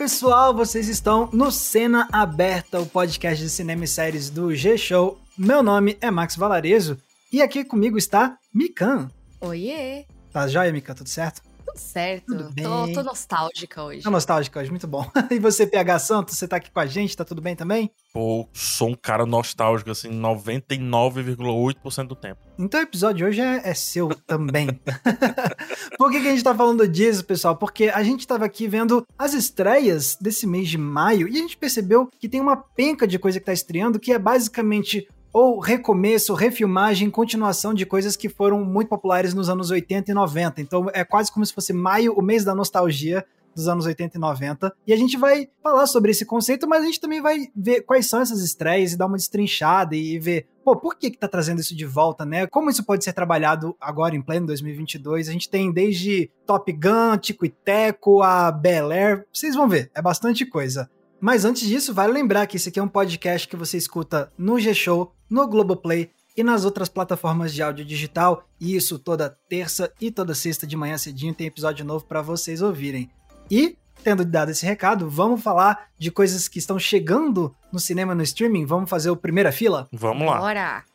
Pessoal, vocês estão no Cena Aberta, o podcast de cinema e séries do G-Show. Meu nome é Max Valarezo e aqui comigo está Mikan. Oiê! Tá joia, Mikan? Tudo certo? Tudo certo. Tudo bem. Tô, tô nostálgica hoje. Tá nostálgica hoje, muito bom. E você, PH Santos, você tá aqui com a gente, tá tudo bem também? Pô, sou um cara nostálgico, assim, 99,8% do tempo. Então o episódio de hoje é, é seu também. Por que, que a gente tá falando disso, pessoal? Porque a gente tava aqui vendo as estreias desse mês de maio e a gente percebeu que tem uma penca de coisa que tá estreando que é basicamente ou recomeço, refilmagem, continuação de coisas que foram muito populares nos anos 80 e 90. Então é quase como se fosse maio, o mês da nostalgia dos anos 80 e 90. E a gente vai falar sobre esse conceito, mas a gente também vai ver quais são essas estreias e dar uma destrinchada e ver, pô, por que que tá trazendo isso de volta, né? Como isso pode ser trabalhado agora em pleno 2022? A gente tem desde Top Gun, Tico e Teco, a Bel Air, vocês vão ver, é bastante coisa. Mas antes disso, vale lembrar que esse aqui é um podcast que você escuta no G-Show, no Globoplay e nas outras plataformas de áudio digital. E isso toda terça e toda sexta de manhã cedinho tem episódio novo para vocês ouvirem. E, tendo dado esse recado, vamos falar de coisas que estão chegando no cinema no streaming. Vamos fazer o primeira fila? Vamos lá. Bora!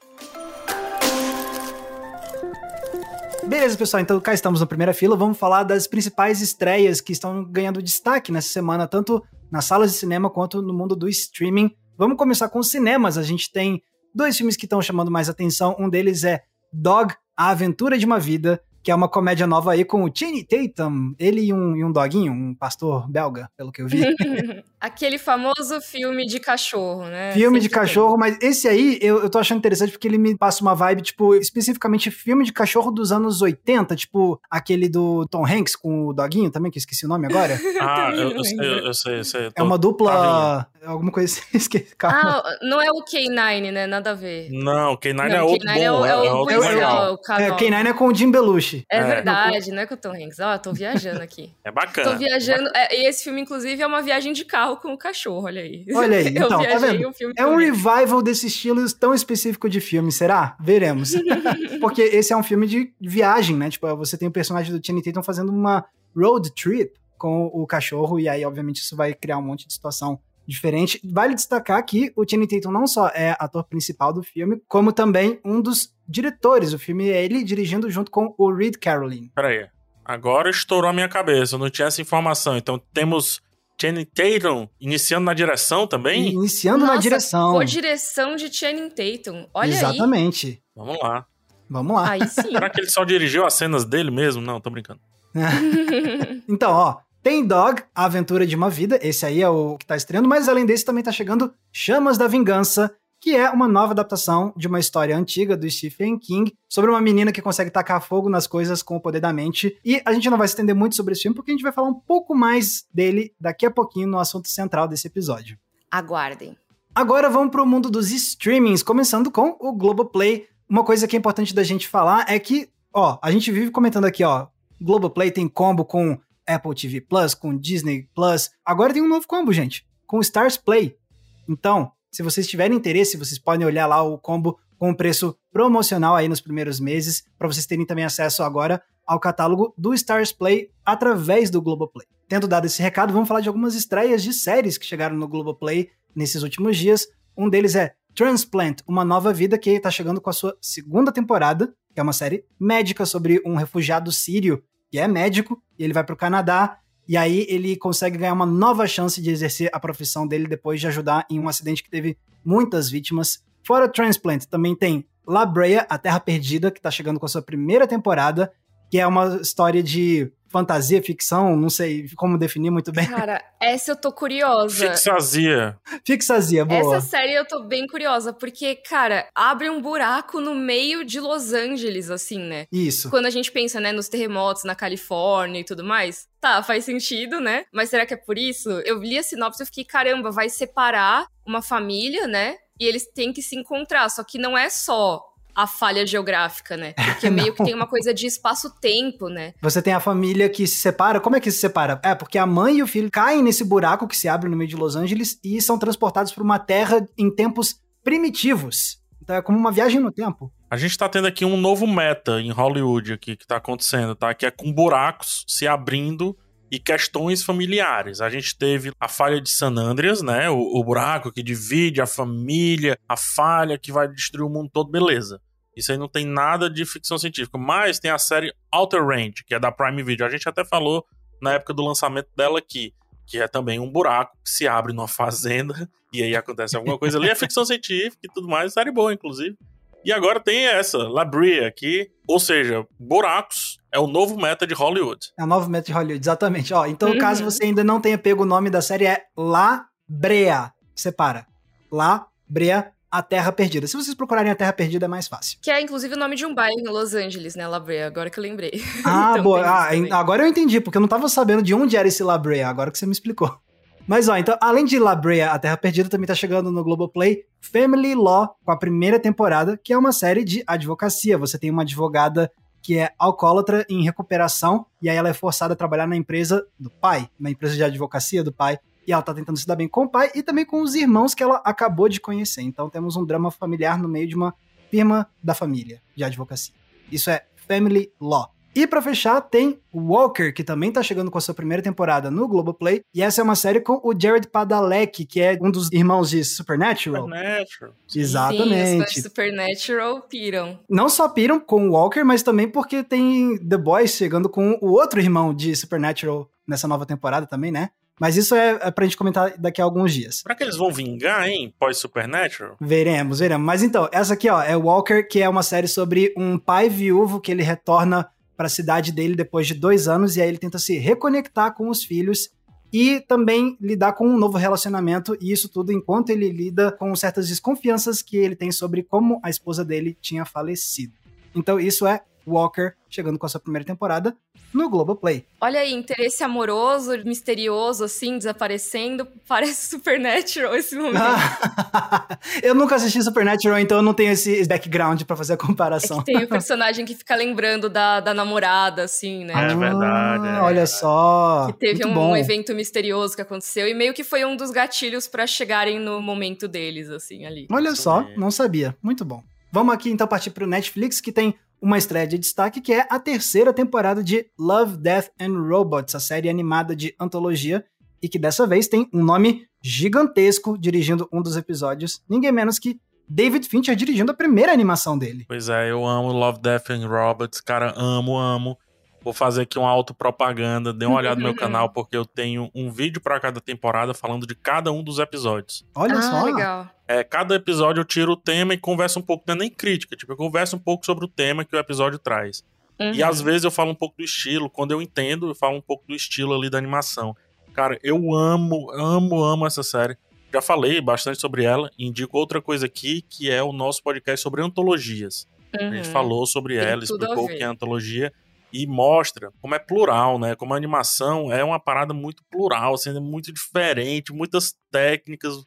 Beleza, pessoal, então cá estamos na primeira fila. Vamos falar das principais estreias que estão ganhando destaque nessa semana, tanto nas salas de cinema quanto no mundo do streaming. Vamos começar com os cinemas. A gente tem dois filmes que estão chamando mais atenção. Um deles é Dog, A Aventura de uma Vida, que é uma comédia nova aí com o Channing Tatum, ele e um, e um doguinho, um pastor belga, pelo que eu vi. Aquele famoso filme de cachorro, né? filme de Sempre cachorro, mas esse aí eu, eu tô achando interessante porque ele me passa uma vibe, tipo, especificamente filme de cachorro dos anos 80, tipo aquele do Tom Hanks com o doguinho também, que eu esqueci o nome agora. Ah, eu, eu, sei, lembro. eu sei, eu sei. eu É uma dupla. Alguma coisa assim. esqueci, Calma. Ah, não é o K9, né? Nada a ver. Não, K9 Não, é outro K9 bom. é o, é o outro policial, legal. o É, canal. K9 é com o Jim Belushi. É É. verdade, não é com o Tom Hanks. Ó, tô viajando aqui. É bacana. Tô viajando. é, e esse filme, inclusive, é uma viagem de carro com o cachorro, olha aí. Olha aí, Eu então, tá viajei vendo? um filme É um revival desse estilo tão específico de filme, será? Veremos. Porque esse é um filme de viagem, né? Tipo, você tem o personagem do Channing Tatum fazendo uma road trip com o cachorro, e aí, obviamente, isso vai criar um monte de situação diferente. Vale destacar que o Channing Tatum não só é ator principal do filme, como também um dos diretores. O filme é ele dirigindo junto com o Reed Caroline. Peraí. Agora estourou a minha cabeça. Eu não tinha essa informação. Então temos Channing Tatum iniciando na direção também? Iniciando na Nossa, direção. Co-direção de Channing Tatum. Olha Exatamente. Vamos lá. Vamos lá. aí. Aí sim. Será que ele só dirigiu as cenas dele mesmo? Não, tô brincando. Então, ó, tem Dog, A Aventura de uma Vida, esse aí é o que tá estreando, mas além desse também tá chegando Chamas da Vingança, que é uma nova adaptação de uma história antiga do Stephen King sobre uma menina que consegue tacar fogo nas coisas com o poder da mente. E a gente não vai se estender muito sobre esse filme, porque a gente vai falar um pouco mais dele daqui a pouquinho no assunto central desse episódio. Aguardem. Agora vamos pro mundo dos streamings, começando com o Globoplay. Uma coisa que é importante da gente falar é que, ó, a gente vive comentando aqui, ó, Globoplay tem combo com Apple TV Plus, com Disney Plus. Agora tem um novo combo, gente, com Stars Play. Então, se vocês tiverem interesse, vocês podem olhar lá o combo com um preço promocional aí nos primeiros meses, para vocês terem também acesso agora ao catálogo do Stars Play através do Globoplay. Tendo dado esse recado, vamos falar de algumas estreias de séries que chegaram no Globoplay nesses últimos dias. Um deles é Transplant, uma nova vida que está chegando com a sua segunda temporada, que é uma série médica sobre um refugiado sírio que é médico e ele vai para o Canadá e aí ele consegue ganhar uma nova chance de exercer a profissão dele depois de ajudar em um acidente que teve muitas vítimas. Fora Transplant, também tem La Brea, a Terra Perdida, que está chegando com a sua primeira temporada, que é uma história de fantasia, ficção, não sei como definir muito bem. Cara, essa eu tô curiosa. Fixazia. Fixazia, boa. Essa série eu tô bem curiosa, porque, cara, abre um buraco no meio de Los Angeles, assim, né? Isso. Quando a gente pensa, né, nos terremotos na Califórnia e tudo mais, tá, faz sentido, né? Mas será que é por isso? Eu li a sinopse e fiquei, caramba, vai separar uma família, né? E eles têm que se encontrar, só que não é só a falha geográfica, né? Porque meio que tem uma coisa de espaço-tempo, né? Você tem a família que se separa. Como é que se separa? É porque a mãe e o filho caem nesse buraco que se abre no meio de Los Angeles e são transportados para uma terra em tempos primitivos. Então é como uma viagem no tempo. A gente tá tendo aqui um novo meta em Hollywood aqui que tá acontecendo, tá? Que é com buracos se abrindo e questões familiares. A gente teve a falha de San Andreas, né? O, o, buraco que divide a família, a falha que vai destruir o mundo todo, beleza. Isso aí não tem nada de ficção científica. Mas tem a série Outer Range, que é da Prime Video. A gente até falou na época do lançamento dela aqui, que é também um buraco que se abre numa fazenda e aí acontece alguma coisa ali. É ficção científica e tudo mais, série boa, inclusive. E agora tem essa, Labria, aqui, ou seja, buracos é o novo meta de Hollywood. É o novo meta de Hollywood, exatamente. Ó, então, uhum. caso você ainda não tenha pego o nome da série, é La Brea. Separa. La Brea, a Terra Perdida. Se vocês procurarem a Terra Perdida, é mais fácil. Que é, inclusive, o nome de um bairro em Los Angeles, né? La Brea, agora que eu lembrei. Ah, então, boa. Ah, agora eu entendi, porque eu não tava sabendo de onde era esse La Brea, agora que você me explicou. Mas ó, então, além de La Brea, A Terra Perdida, também tá chegando no Globoplay Family Law, com a primeira temporada, que é uma série de advocacia. Você tem uma advogada que é alcoólatra em recuperação, e aí ela é forçada a trabalhar na empresa do pai, na empresa de advocacia do pai, e ela tá tentando se dar bem com o pai e também com os irmãos que ela acabou de conhecer. Então temos um drama familiar no meio de uma firma da família de advocacia. Isso é Family Law. E para fechar, tem Walker, que também tá chegando com a sua primeira temporada no Globoplay. E essa é uma série com o Jared Padalecki, que é um dos irmãos de Supernatural. Supernatural. Exatamente. Sim, Supernatural piram. Não só piram com o Walker, mas também porque tem The Boys chegando com o outro irmão de Supernatural nessa nova temporada também, né? Mas isso é, é pra gente comentar daqui a alguns dias. Será que eles vão vingar, hein? Pós-Supernatural? Veremos, veremos. Mas então, essa aqui, ó, é Walker, que é uma série sobre um pai viúvo que ele retorna para a cidade dele depois de dois anos e aí ele tenta se reconectar com os filhos e também lidar com um novo relacionamento e isso tudo enquanto ele lida com certas desconfianças que ele tem sobre como a esposa dele tinha falecido. Então isso é Walker chegando com a sua primeira temporada no Globoplay. Olha aí, interesse amoroso, misterioso, assim, desaparecendo. Parece Supernatural esse momento. eu nunca assisti Supernatural, então eu não tenho esse background para fazer a comparação. É tem o personagem que fica lembrando da, da namorada, assim, né? É tipo, verdade. É. Olha só. Que teve um, um, evento misterioso que aconteceu e meio que foi um dos gatilhos para chegarem no momento deles, assim, ali. Olha só, não sabia. Muito bom. Vamos aqui então partir para o Netflix, que tem uma estreia de destaque que é a terceira temporada de Love, Death and Robots, a série animada de antologia, e que dessa vez tem um nome gigantesco dirigindo um dos episódios, ninguém menos que David Fincher dirigindo a primeira animação dele. Pois é, eu amo Love, Death and Robots, cara, amo, amo. Vou fazer aqui uma autopropaganda, dê uma olhada no meu canal, porque eu tenho um vídeo para cada temporada falando de cada um dos episódios. Olha ah, só. legal. É, cada episódio eu tiro o tema e converso um pouco, não é nem crítica, tipo, eu converso um pouco sobre o tema que o episódio traz. Uhum. E às vezes eu falo um pouco do estilo, quando eu entendo, eu falo um pouco do estilo ali da animação. Cara, eu amo, amo, amo essa série. Já falei bastante sobre ela, indico outra coisa aqui, que é o nosso podcast sobre antologias. Uhum. A gente uhum. falou sobre Tem ela, explicou o que é antologia e mostra como é plural, né? Como a animação é uma parada muito plural, sendo assim, muito diferente, muitas técnicas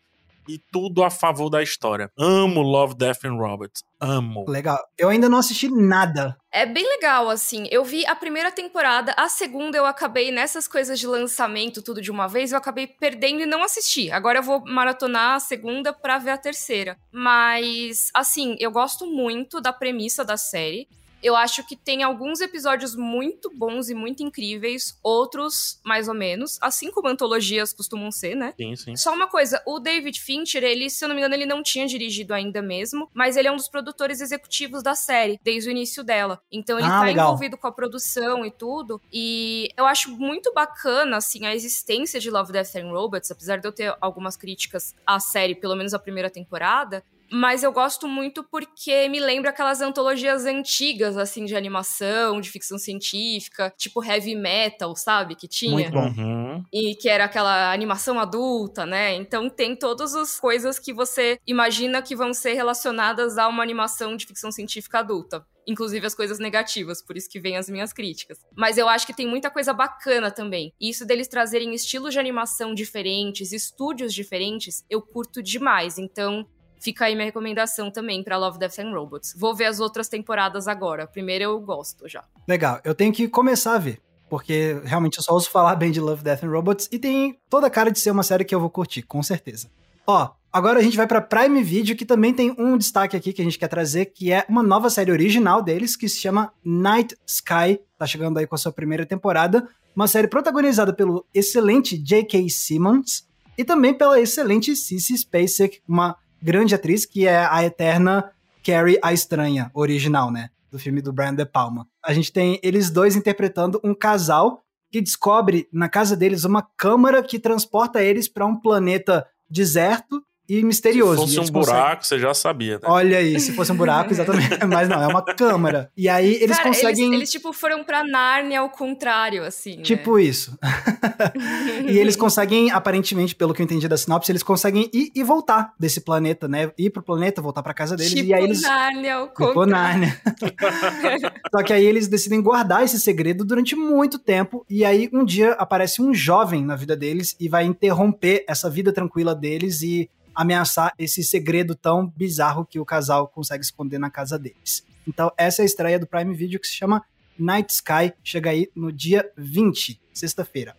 e tudo a favor da história. Amo Love, Death and Robots. Amo. Legal. Eu ainda não assisti nada. É bem legal, assim. Eu vi a primeira temporada, a segunda eu acabei nessas coisas de lançamento, tudo de uma vez, eu acabei perdendo e não assisti. Agora eu vou maratonar a segunda pra ver a terceira. Mas, assim, eu gosto muito da premissa da série. Eu acho que tem alguns episódios muito bons e muito incríveis, outros mais ou menos, assim como antologias costumam ser, né? Sim, sim. Só uma coisa, o David Fincher, ele, se eu não me engano, ele não tinha dirigido ainda mesmo, mas ele é um dos produtores executivos da série, desde o início dela. Então ele ah, tá legal. envolvido com a produção e tudo, e eu acho muito bacana, assim, a existência de Love, Death and Robots, apesar de eu ter algumas críticas à série, pelo menos a primeira temporada, mas eu gosto muito porque me lembra aquelas antologias antigas, assim, de animação, de ficção científica, tipo heavy metal, sabe? Que tinha. Muito bom. Uhum. E que era aquela animação adulta, né? Então tem todas as coisas que você imagina que vão ser relacionadas a uma animação de ficção científica adulta inclusive as coisas negativas, por isso que vem as minhas críticas. Mas eu acho que tem muita coisa bacana também. E isso deles trazerem estilos de animação diferentes, estúdios diferentes, eu curto demais. Então, Fica aí minha recomendação também para Love, Death and Robots. Vou ver as outras temporadas agora. Primeiro eu gosto já. Legal. Eu tenho que começar a ver. Porque realmente eu só ouço falar bem de Love, Death and Robots. E tem toda a cara de ser uma série que eu vou curtir, com certeza. Ó, Agora a gente vai para Prime Video, que também tem um destaque aqui que a gente quer trazer, que é uma nova série original deles, que se chama Night Sky. Tá chegando aí com a sua primeira temporada. Uma série protagonizada pelo excelente J.K. Simmons e também pela excelente Cissy Spacek, uma grande atriz que é a eterna Carrie a Estranha, original, né? Do filme do Brian De Palma. A gente tem eles dois interpretando um casal que descobre na casa deles uma câmara que transporta eles para um planeta deserto e misterioso. Se fosse um buraco, conseguem... você já sabia. Né? Olha aí, se fosse um buraco, exatamente. Mas não, é uma câmara. E aí eles Cara, conseguem. Eles, eles, tipo, foram pra Nárnia ao contrário, assim. Né? Tipo isso. e eles conseguem, aparentemente, pelo que eu entendi da sinopse, eles conseguem ir e voltar desse planeta, né? Ir pro planeta, voltar pra casa deles. Tipo e aí eles. Nárnia ao contrário. Tipo Nárnia. Só que aí eles decidem guardar esse segredo durante muito tempo. E aí um dia aparece um jovem na vida deles e vai interromper essa vida tranquila deles e ameaçar esse segredo tão bizarro que o casal consegue esconder na casa deles. Então, essa é a estreia do Prime Video que se chama Night Sky, chega aí no dia 20, sexta-feira.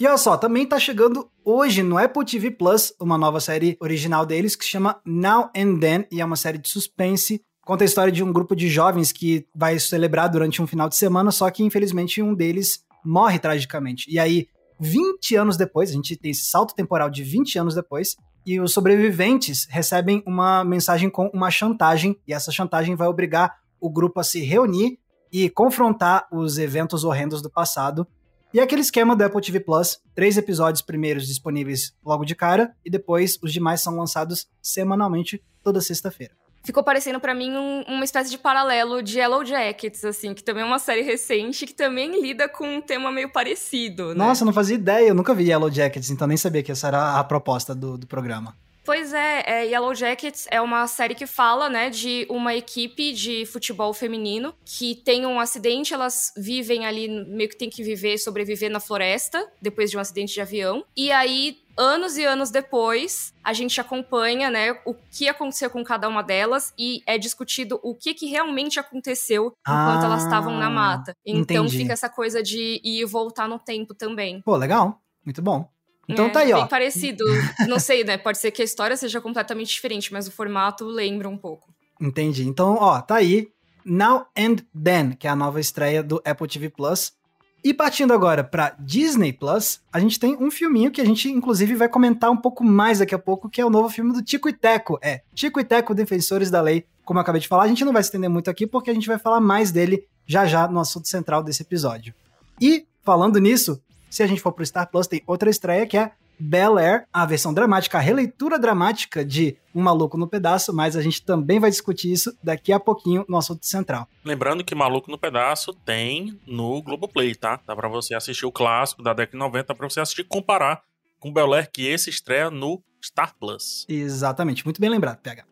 E olha só, também tá chegando hoje no Apple TV Plus uma nova série original deles que se chama Now and Then e é uma série de suspense. Conta a história de um grupo de jovens que vai celebrar durante um final de semana, só que infelizmente um deles morre tragicamente. E aí, 20 anos depois, a gente tem esse salto temporal de 20 anos depois, e os sobreviventes recebem uma mensagem com uma chantagem, e essa chantagem vai obrigar o grupo a se reunir e confrontar os eventos horrendos do passado. E é aquele esquema do Apple TV Plus, três episódios primeiros disponíveis logo de cara, e depois os demais são lançados semanalmente toda sexta-feira ficou parecendo para mim um, uma espécie de paralelo de Yellow Jackets, assim, que também é uma série recente que também lida com um tema meio parecido. Né? Nossa, não fazia ideia, eu nunca vi Yellow Jackets, então nem sabia que essa era a proposta do, do programa. Pois é, é, Yellow Jackets é uma série que fala, né, de uma equipe de futebol feminino que tem um acidente, elas vivem ali, meio que tem que viver, sobreviver na floresta, depois de um acidente de avião. E aí, anos e anos depois, a gente acompanha, né, o que aconteceu com cada uma delas e é discutido o que, que realmente aconteceu enquanto ah, elas estavam na mata. Então entendi. fica essa coisa de ir e voltar no tempo também. Pô, legal. Muito bom. Então é, tá aí, ó. Bem parecido. Não sei, né? Pode ser que a história seja completamente diferente, mas o formato lembra um pouco. Entendi. Então, ó, tá aí. Now and Then, que é a nova estreia do Apple TV Plus. E partindo agora para Disney Plus, a gente tem um filminho que a gente inclusive vai comentar um pouco mais daqui a pouco, que é o novo filme do Tico e Teco. É, Tico e Teco, Defensores da Lei. Como eu acabei de falar, a gente não vai se estender muito aqui porque a gente vai falar mais dele já já no assunto central desse episódio. E falando nisso, se a gente for pro Star Plus, tem outra estreia que é Bel Air, a versão dramática, a releitura dramática de Um Maluco no Pedaço, mas a gente também vai discutir isso daqui a pouquinho no assunto central. Lembrando que Maluco no Pedaço tem no Globoplay, tá? Dá pra você assistir o clássico da década de 90, pra você assistir e comparar com Bel Air, que esse estreia no Star Plus. Exatamente, muito bem lembrado, PH.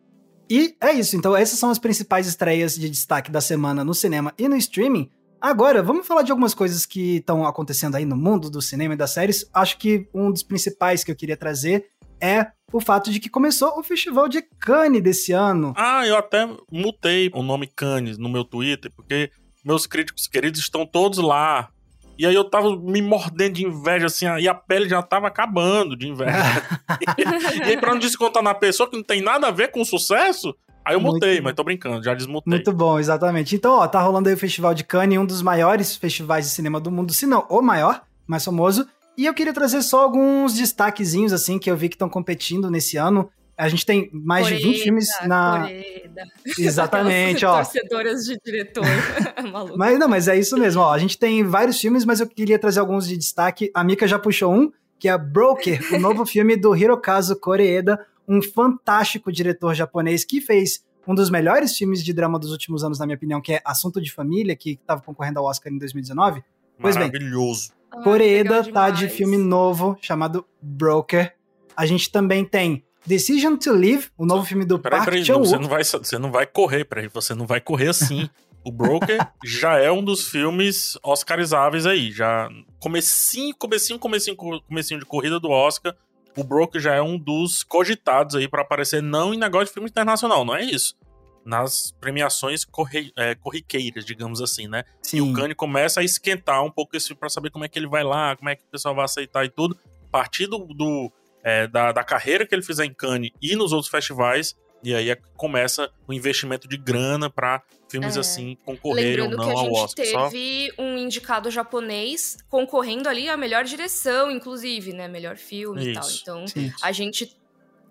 E é isso, então essas são as principais estreias de destaque da semana no cinema e no streaming. Agora, vamos falar de algumas coisas que estão acontecendo aí no mundo do cinema e das séries. Acho que um dos principais que eu queria trazer é o fato de que começou o Festival de Cannes desse ano. Ah, eu até mutei o nome Cannes no meu Twitter, porque meus críticos queridos estão todos lá. E aí eu tava me mordendo de inveja, assim, e a pele já tava acabando de inveja. e aí, pra não descontar na pessoa que não tem nada a ver com o sucesso, Aí eu mutei, Muito... mas tô brincando, já desmutei. Muito bom, exatamente. Então, ó, tá rolando aí o Festival de Cannes, um dos maiores festivais de cinema do mundo, se não o maior, mais famoso. E eu queria trazer só alguns destaquezinhos, assim, que eu vi que estão competindo nesse ano. A gente tem mais Coreda, de 20 filmes na. Coreda. Exatamente, ó. Torcedoras de diretor. Maluco. Mas não, mas é isso mesmo, ó. A gente tem vários filmes, mas eu queria trazer alguns de destaque. A Mika já puxou um, que é Broker, o novo filme do Hirokazu Koreeda, um fantástico diretor japonês que fez um dos melhores filmes de drama dos últimos anos, na minha opinião, que é Assunto de Família, que estava concorrendo ao Oscar em 2019. Pois bem, Maravilhoso. Ah, Coreeda tá de filme novo chamado Broker. A gente também tem Decision to Live, o novo filme do peraí, Park Chan-wook. Você não vai, você não vai correr, peraí, você não vai correr assim. o Broker já é um dos filmes oscarizáveis aí, já comecinho, comecinho, comecinho, comecinho de corrida do Oscar o Broker já é um dos cogitados aí para aparecer não em negócio de filme internacional, não é isso. Nas premiações corri é, corriqueiras, digamos assim, né? Sim. E o Kanye começa a esquentar um pouco esse para saber como é que ele vai lá, como é que o pessoal vai aceitar e tudo. A partir do, do é, da, da carreira que ele fizer em Cannes e nos outros festivais. E aí é começa o investimento de grana para filmes é. assim concorrerem ou não ao Oscar. que a gente teve Só... um indicado japonês concorrendo ali a melhor direção, inclusive, né? Melhor filme Isso. e tal. Então, Sim. a gente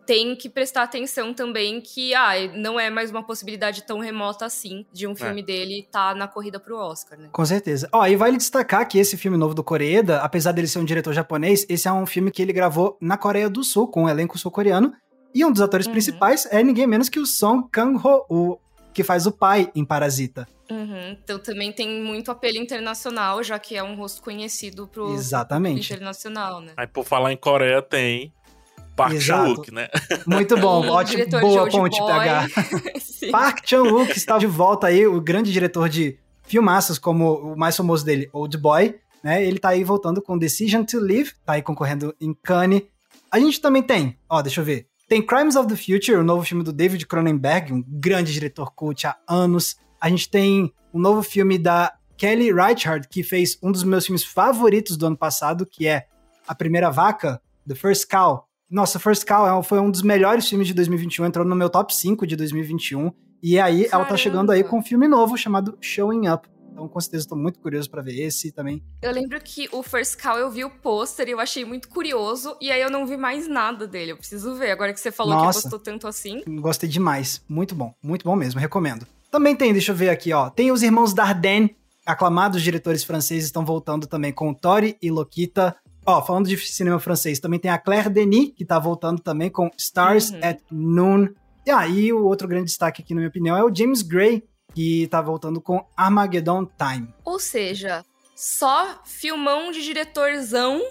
tem que prestar atenção também que ah, não é mais uma possibilidade tão remota assim de um filme é. dele estar tá na corrida pro Oscar, né? Com certeza. Ó, e vale destacar que esse filme novo do Koreeda, apesar dele ser um diretor japonês, esse é um filme que ele gravou na Coreia do Sul, com um elenco sul-coreano, e um dos atores uhum. principais é ninguém menos que o Song Kang-ho, o que faz o pai em Parasita. Uhum. Então também tem muito apelo internacional, já que é um rosto conhecido pro Exatamente. internacional, né? Aí por falar em Coreia tem Park Chan-wook, né? Muito bom, ótimo, boa ponte PH. Park Chan-wook está de volta aí, o grande diretor de filmaços como o mais famoso dele, Old Boy, né? Ele tá aí voltando com Decision to Live, tá aí concorrendo em Cannes. A gente também tem, ó, deixa eu ver. Tem Crimes of the Future, o novo filme do David Cronenberg, um grande diretor cult há anos. A gente tem um novo filme da Kelly Reichardt, que fez um dos meus filmes favoritos do ano passado, que é A Primeira Vaca, The First Cow, nossa, First Cow é foi um dos melhores filmes de 2021, entrou no meu top 5 de 2021. E aí Caramba. ela tá chegando aí com um filme novo chamado Showing Up. Então, com certeza, tô muito curioso para ver esse também. Eu lembro que o First Cow eu vi o pôster e eu achei muito curioso, e aí eu não vi mais nada dele. Eu preciso ver, agora que você falou Nossa, que gostou tanto assim. Gostei demais. Muito bom, muito bom mesmo, recomendo. Também tem, deixa eu ver aqui, ó. Tem os irmãos Dardenne, aclamados diretores franceses, estão voltando também com Tori e Lokita. Ó, falando de cinema francês, também tem a Claire Denis, que tá voltando também com Stars uhum. at Noon. E aí, o outro grande destaque aqui, na minha opinião, é o James Gray, que tá voltando com Armageddon Time. Ou seja, só filmão de diretorzão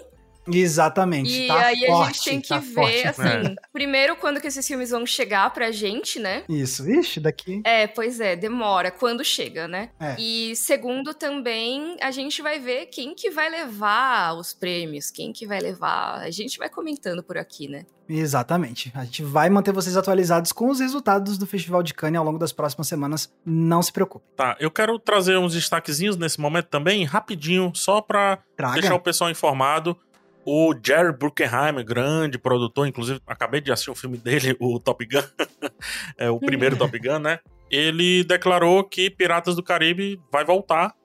Exatamente. E tá aí forte, a gente tem que tá ver, forte, assim, é. primeiro quando que esses filmes vão chegar pra gente, né? Isso, ixi, daqui. É, pois é, demora quando chega, né? É. E segundo também, a gente vai ver quem que vai levar os prêmios, quem que vai levar. A gente vai comentando por aqui, né? Exatamente. A gente vai manter vocês atualizados com os resultados do Festival de Cannes ao longo das próximas semanas. Não se preocupe. Tá, eu quero trazer uns destaquezinhos nesse momento também, rapidinho, só pra Traga. deixar o pessoal informado. O Jerry Bruckheimer, grande produtor, inclusive acabei de assistir um filme dele, o Top Gun, é o primeiro Top Gun, né? Ele declarou que Piratas do Caribe vai voltar.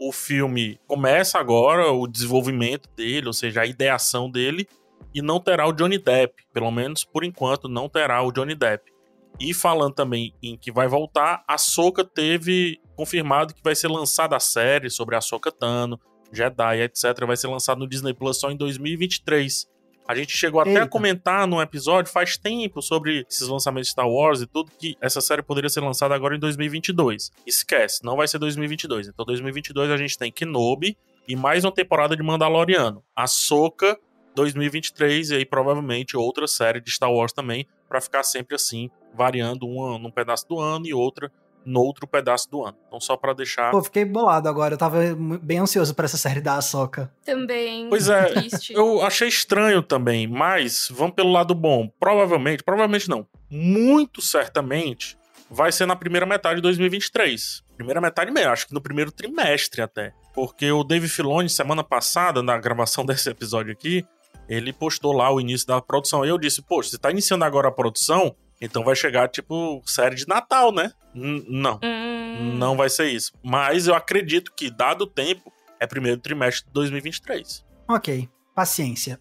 O filme começa agora, o desenvolvimento dele, ou seja, a ideação dele, e não terá o Johnny Depp. Pelo menos por enquanto, não terá o Johnny Depp. E falando também em que vai voltar, a Soca teve confirmado que vai ser lançada a série sobre a Soca Tano Jedi, etc., vai ser lançado no Disney Plus só em 2023. A gente chegou até Eita. a comentar num episódio faz tempo sobre esses lançamentos de Star Wars e tudo, que essa série poderia ser lançada agora em 2022. Esquece, não vai ser 2022. Então, 2022 a gente tem Kenobi e mais uma temporada de Mandaloriano. Ahsoka, 2023, e aí provavelmente outra série de Star Wars também, para ficar sempre assim, variando uma num pedaço do ano e outra no outro pedaço do ano. Então, só para deixar. Pô, fiquei bolado agora. Eu tava bem ansioso para essa série da Ahsoka. Também. Pois é. Triste. Eu achei estranho também, mas vamos pelo lado bom. Provavelmente, provavelmente não. Muito certamente vai ser na primeira metade de 2023. Primeira metade mesmo, acho que no primeiro trimestre até. Porque o Dave Filoni, semana passada, na gravação desse episódio aqui, ele postou lá o início da produção. E eu disse, poxa, você tá iniciando agora a produção, então vai chegar, tipo, série de Natal, né? N não. Hum. Não vai ser isso. Mas eu acredito que, dado o tempo, é primeiro trimestre de 2023. Ok. Paciência.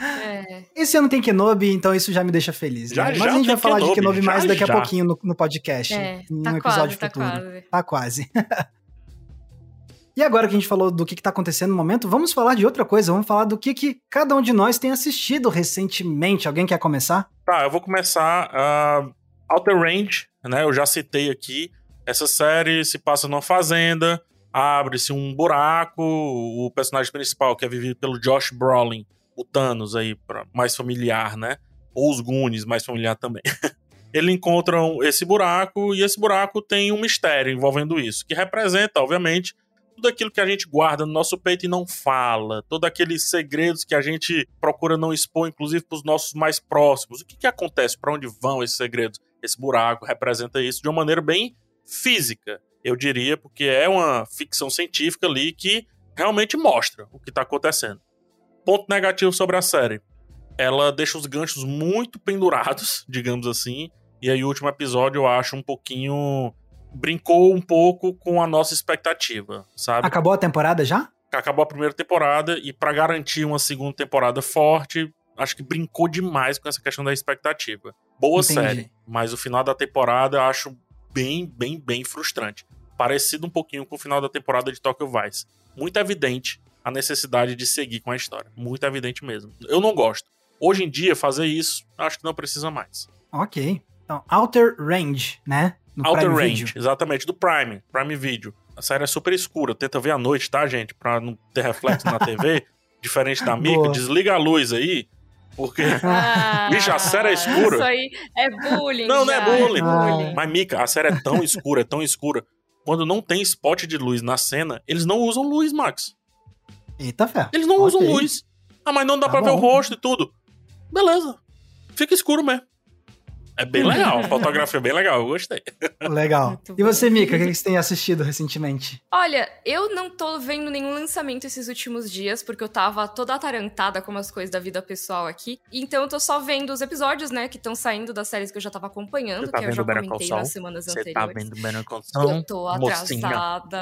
é. Esse ano tem Kenobi, então isso já me deixa feliz. Já, né? já Mas a gente vai falar Kenobi, de Kenobi mais já, daqui já. a pouquinho no, no podcast. É, em tá um quase, episódio tá futuro. quase. Tá quase. E agora que a gente falou do que está acontecendo no momento, vamos falar de outra coisa. Vamos falar do que, que cada um de nós tem assistido recentemente. Alguém quer começar? Tá, eu vou começar. Uh, Outer Range, né? Eu já citei aqui. Essa série se passa numa fazenda, abre-se um buraco. O personagem principal, que é vivido pelo Josh Brolin, o Thanos aí, mais familiar, né? Ou os Goonies, mais familiar também. Ele encontra esse buraco e esse buraco tem um mistério envolvendo isso, que representa, obviamente, tudo aquilo que a gente guarda no nosso peito e não fala, todos aqueles segredos que a gente procura não expor, inclusive para os nossos mais próximos. O que, que acontece? Para onde vão esses segredos? Esse buraco representa isso de uma maneira bem física, eu diria, porque é uma ficção científica ali que realmente mostra o que está acontecendo. Ponto negativo sobre a série. ela deixa os ganchos muito pendurados, digamos assim. E aí o último episódio eu acho um pouquinho brincou um pouco com a nossa expectativa, sabe? Acabou a temporada já? Acabou a primeira temporada e para garantir uma segunda temporada forte, acho que brincou demais com essa questão da expectativa. Boa Entendi. série, mas o final da temporada eu acho bem, bem, bem frustrante. Parecido um pouquinho com o final da temporada de Tokyo Vice. Muito evidente a necessidade de seguir com a história. Muito evidente mesmo. Eu não gosto. Hoje em dia, fazer isso, acho que não precisa mais. Ok. Então, Outer Range, né? No Outer Prime Range, Video. exatamente, do Prime, Prime Video. A série é super escura, tenta ver à noite, tá, gente? Pra não ter reflexo na TV. Diferente da Mica, desliga a luz aí, porque. Ah, Bicho, a série é escura. Isso aí é bullying. Não, já, não é bullying. Bullying. Mas, Mica, a série é tão escura, é tão escura. Quando não tem spot de luz na cena, eles não usam luz, Max. Eita fé. Eles não okay. usam luz. Ah, mas não dá tá pra bom. ver o rosto e tudo. Beleza. Fica escuro mesmo. É bem legal, a fotografia é bem legal, eu gostei. Legal. E você, Mika, o que você tem assistido recentemente? Olha, eu não tô vendo nenhum lançamento esses últimos dias, porque eu tava toda atarantada com as coisas da vida pessoal aqui. Então eu tô só vendo os episódios, né, que estão saindo das séries que eu já tava acompanhando, tá que eu já comentei nas semanas Você anteriores. Você tá vendo Better Call Saul? Eu tô atrasada.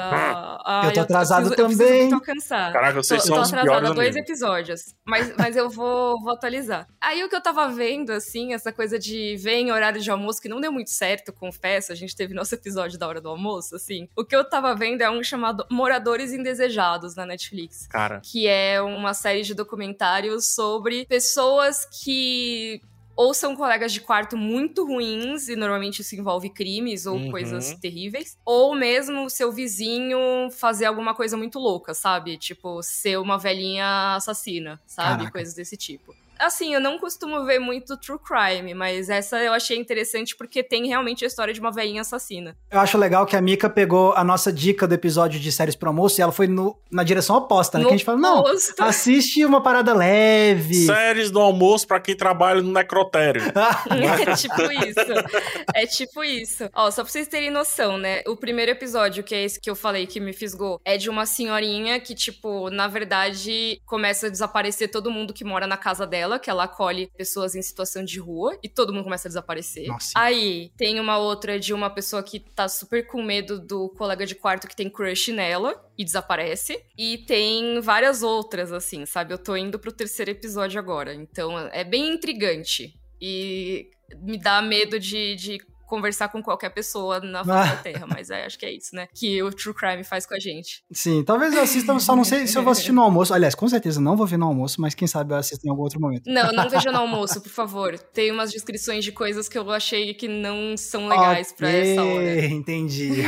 Ah, eu tô atrasado eu também. Eu preciso. Caraca, vocês tô, são tô os atrasada dois episódios, mas, mas eu vou, vou atualizar. Aí o que eu tava vendo, assim, essa coisa de vem horário de almoço, que não deu muito certo, confesso. A gente teve nosso episódio da hora do almoço, assim. O que eu tava vendo é um chamado Moradores Indesejados na Netflix. Cara. Que é uma série de documentários sobre pessoas que ou são colegas de quarto muito ruins, e normalmente isso envolve crimes ou uhum. coisas terríveis, ou mesmo seu vizinho fazer alguma coisa muito louca, sabe? Tipo, ser uma velhinha assassina, sabe? Caraca. Coisas desse tipo. Assim, eu não costumo ver muito true crime, mas essa eu achei interessante porque tem realmente a história de uma velhinha assassina. Eu acho legal que a Mika pegou a nossa dica do episódio de séries pro almoço e ela foi no, na direção oposta, né? No que a gente fala, não, posto. assiste uma parada leve. Séries do almoço para quem trabalha no necrotério. é tipo isso. É tipo isso. Ó, só pra vocês terem noção, né? O primeiro episódio, que é esse que eu falei que me fisgou, é de uma senhorinha que, tipo, na verdade, começa a desaparecer todo mundo que mora na casa dela dela, que ela acolhe pessoas em situação de rua e todo mundo começa a desaparecer. Nossa. Aí tem uma outra de uma pessoa que tá super com medo do colega de quarto que tem crush nela e desaparece. E tem várias outras, assim, sabe? Eu tô indo pro terceiro episódio agora. Então é bem intrigante. E me dá medo de, de conversar com qualquer pessoa na face da Terra, mas é, acho que é isso, né? Que o True Crime faz com a gente. Sim, talvez eu assista, só não sei se eu vou assistir no almoço. Aliás, com certeza não vou ver no almoço, mas quem sabe eu assisto em algum outro momento. Não, não veja no almoço, por favor. Tem umas descrições de coisas que eu achei que não são legais okay, pra essa hora. Entendi.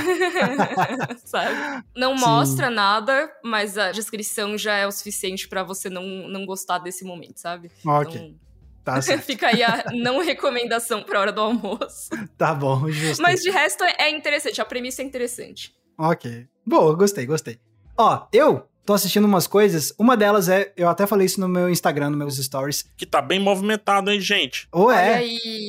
sabe? Não Sim. mostra nada, mas a descrição já é o suficiente para você não, não gostar desse momento, sabe? Ok. Então, Tá Fica aí a não recomendação pra hora do almoço. Tá bom, justo. Mas de resto é interessante, a premissa é interessante. Ok. Boa, gostei, gostei. Ó, eu tô assistindo umas coisas. Uma delas é, eu até falei isso no meu Instagram, nos meus stories. Que tá bem movimentado, hein, gente? Ou é.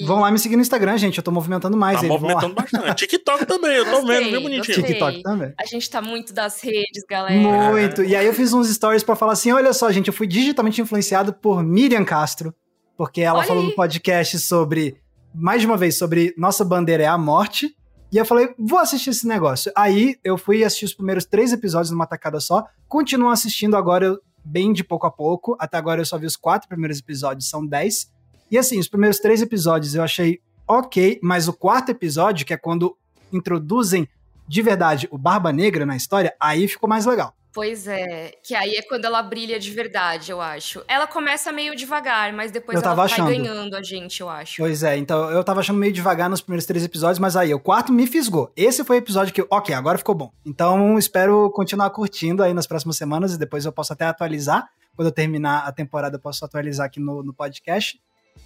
Vão lá me seguir no Instagram, gente. Eu tô movimentando mais. Tá ele, movimentando bastante. TikTok também, eu tô gostei, vendo, viu, bonitinho? Gostei. TikTok também. A gente tá muito das redes, galera. Muito. E aí eu fiz uns stories para falar assim: olha só, gente, eu fui digitalmente influenciado por Miriam Castro porque ela Olha falou aí. no podcast sobre, mais de uma vez, sobre Nossa Bandeira é a Morte. E eu falei, vou assistir esse negócio. Aí eu fui assistir os primeiros três episódios numa tacada só. Continuo assistindo agora bem de pouco a pouco. Até agora eu só vi os quatro primeiros episódios, são dez. E assim, os primeiros três episódios eu achei ok, mas o quarto episódio, que é quando introduzem de verdade o Barba Negra na história, aí ficou mais legal. Pois é, que aí é quando ela brilha de verdade, eu acho. Ela começa meio devagar, mas depois ela vai achando. ganhando a gente, eu acho. Pois é, então eu tava achando meio devagar nos primeiros três episódios, mas aí o quarto me fisgou. Esse foi o episódio que, ok, agora ficou bom. Então espero continuar curtindo aí nas próximas semanas e depois eu posso até atualizar. Quando eu terminar a temporada, eu posso atualizar aqui no, no podcast.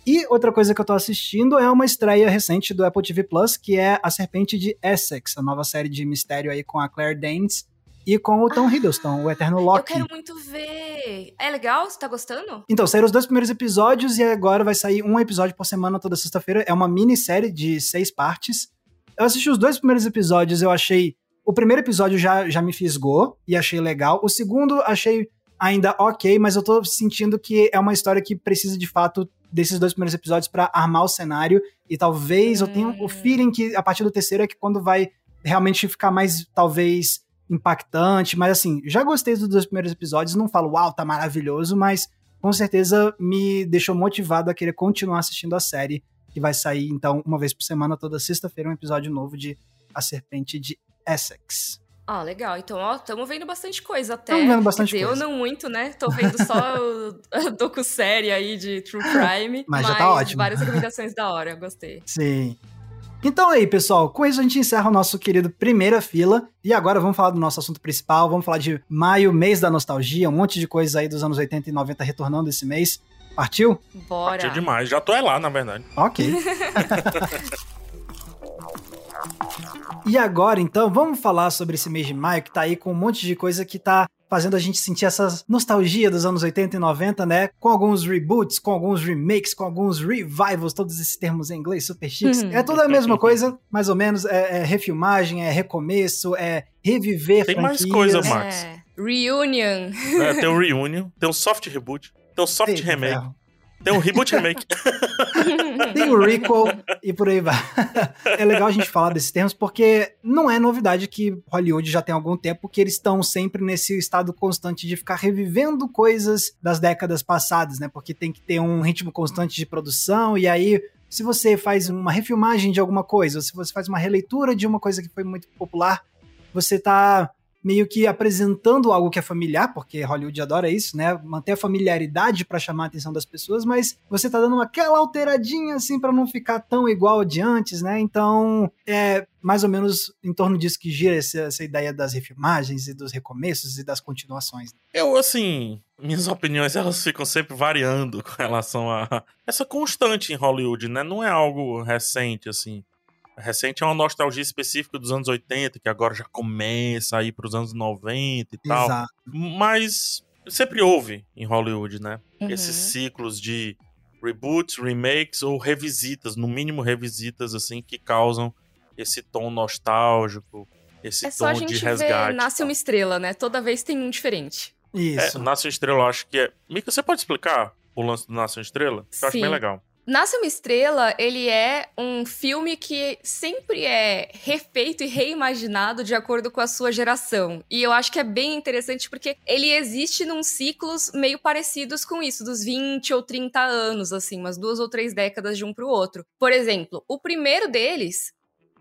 E outra coisa que eu tô assistindo é uma estreia recente do Apple TV Plus, que é A Serpente de Essex, a nova série de mistério aí com a Claire Danes e com o Tom ah, Hiddleston, o Eterno Loki. Eu quero muito ver. É legal? Você tá gostando? Então, saíram os dois primeiros episódios e agora vai sair um episódio por semana toda sexta-feira. É uma minissérie de seis partes. Eu assisti os dois primeiros episódios, eu achei. O primeiro episódio já, já me fisgou e achei legal. O segundo, achei ainda ok, mas eu tô sentindo que é uma história que precisa de fato desses dois primeiros episódios para armar o cenário e talvez hum. eu tenha o hum. feeling que a partir do terceiro é que quando vai realmente ficar mais talvez impactante, mas assim, já gostei dos dois primeiros episódios, não falo uau, tá maravilhoso, mas com certeza me deixou motivado a querer continuar assistindo a série que vai sair então uma vez por semana toda sexta-feira um episódio novo de A Serpente de Essex. Ah, legal. Então, ó, estamos vendo bastante coisa até. Estamos vendo bastante coisa. Eu não muito, né? Tô vendo só a docu-série aí de True Crime. mas, mas já tá ótimo. várias recomendações da hora, gostei. Sim. Então aí, pessoal, com isso a gente encerra o nosso querido Primeira Fila. E agora vamos falar do nosso assunto principal. Vamos falar de maio, mês da nostalgia, um monte de coisas aí dos anos 80 e 90 retornando esse mês. Partiu? Bora. Partiu demais. Já tô é lá, na verdade. Ok. E agora, então, vamos falar sobre esse mês de maio que tá aí com um monte de coisa que tá fazendo a gente sentir essa nostalgia dos anos 80 e 90, né? Com alguns reboots, com alguns remakes, com alguns revivals, todos esses termos em inglês super chiques. Uhum. É tudo a mesma coisa, mais ou menos. É, é refilmagem, é recomeço, é reviver Tem franquias. mais coisa, Max. É. Reunion. É, tem um reunion, tem um soft reboot, tem um soft Eita remake. Ferro. Tem um reboot remake. Tem o recall e por aí vai. É legal a gente falar desses termos porque não é novidade que Hollywood já tem algum tempo que eles estão sempre nesse estado constante de ficar revivendo coisas das décadas passadas, né? Porque tem que ter um ritmo constante de produção e aí se você faz uma refilmagem de alguma coisa, ou se você faz uma releitura de uma coisa que foi muito popular, você tá meio que apresentando algo que é familiar, porque Hollywood adora isso, né? Manter a familiaridade para chamar a atenção das pessoas, mas você tá dando aquela alteradinha assim para não ficar tão igual de antes, né? Então, é mais ou menos em torno disso que gira essa, essa ideia das refilmagens e dos recomeços e das continuações. Eu, assim, minhas opiniões elas ficam sempre variando com relação a essa constante em Hollywood, né? Não é algo recente, assim. Recente é uma nostalgia específica dos anos 80, que agora já começa a ir para os anos 90 e tal. Exato. Mas sempre houve em Hollywood, né? Uhum. Esses ciclos de reboots, remakes ou revisitas, no mínimo revisitas, assim, que causam esse tom nostálgico, esse é tom de resgate. É gente Nasce uma estrela, né? Toda vez tem um diferente. Isso. É, Nasce uma estrela, eu acho que é... Mika, você pode explicar o lance do Nasce uma estrela? Eu Sim. acho bem legal. Nasce uma Estrela, ele é um filme que sempre é refeito e reimaginado de acordo com a sua geração. E eu acho que é bem interessante porque ele existe num ciclos meio parecidos com isso, dos 20 ou 30 anos, assim, umas duas ou três décadas de um pro outro. Por exemplo, o primeiro deles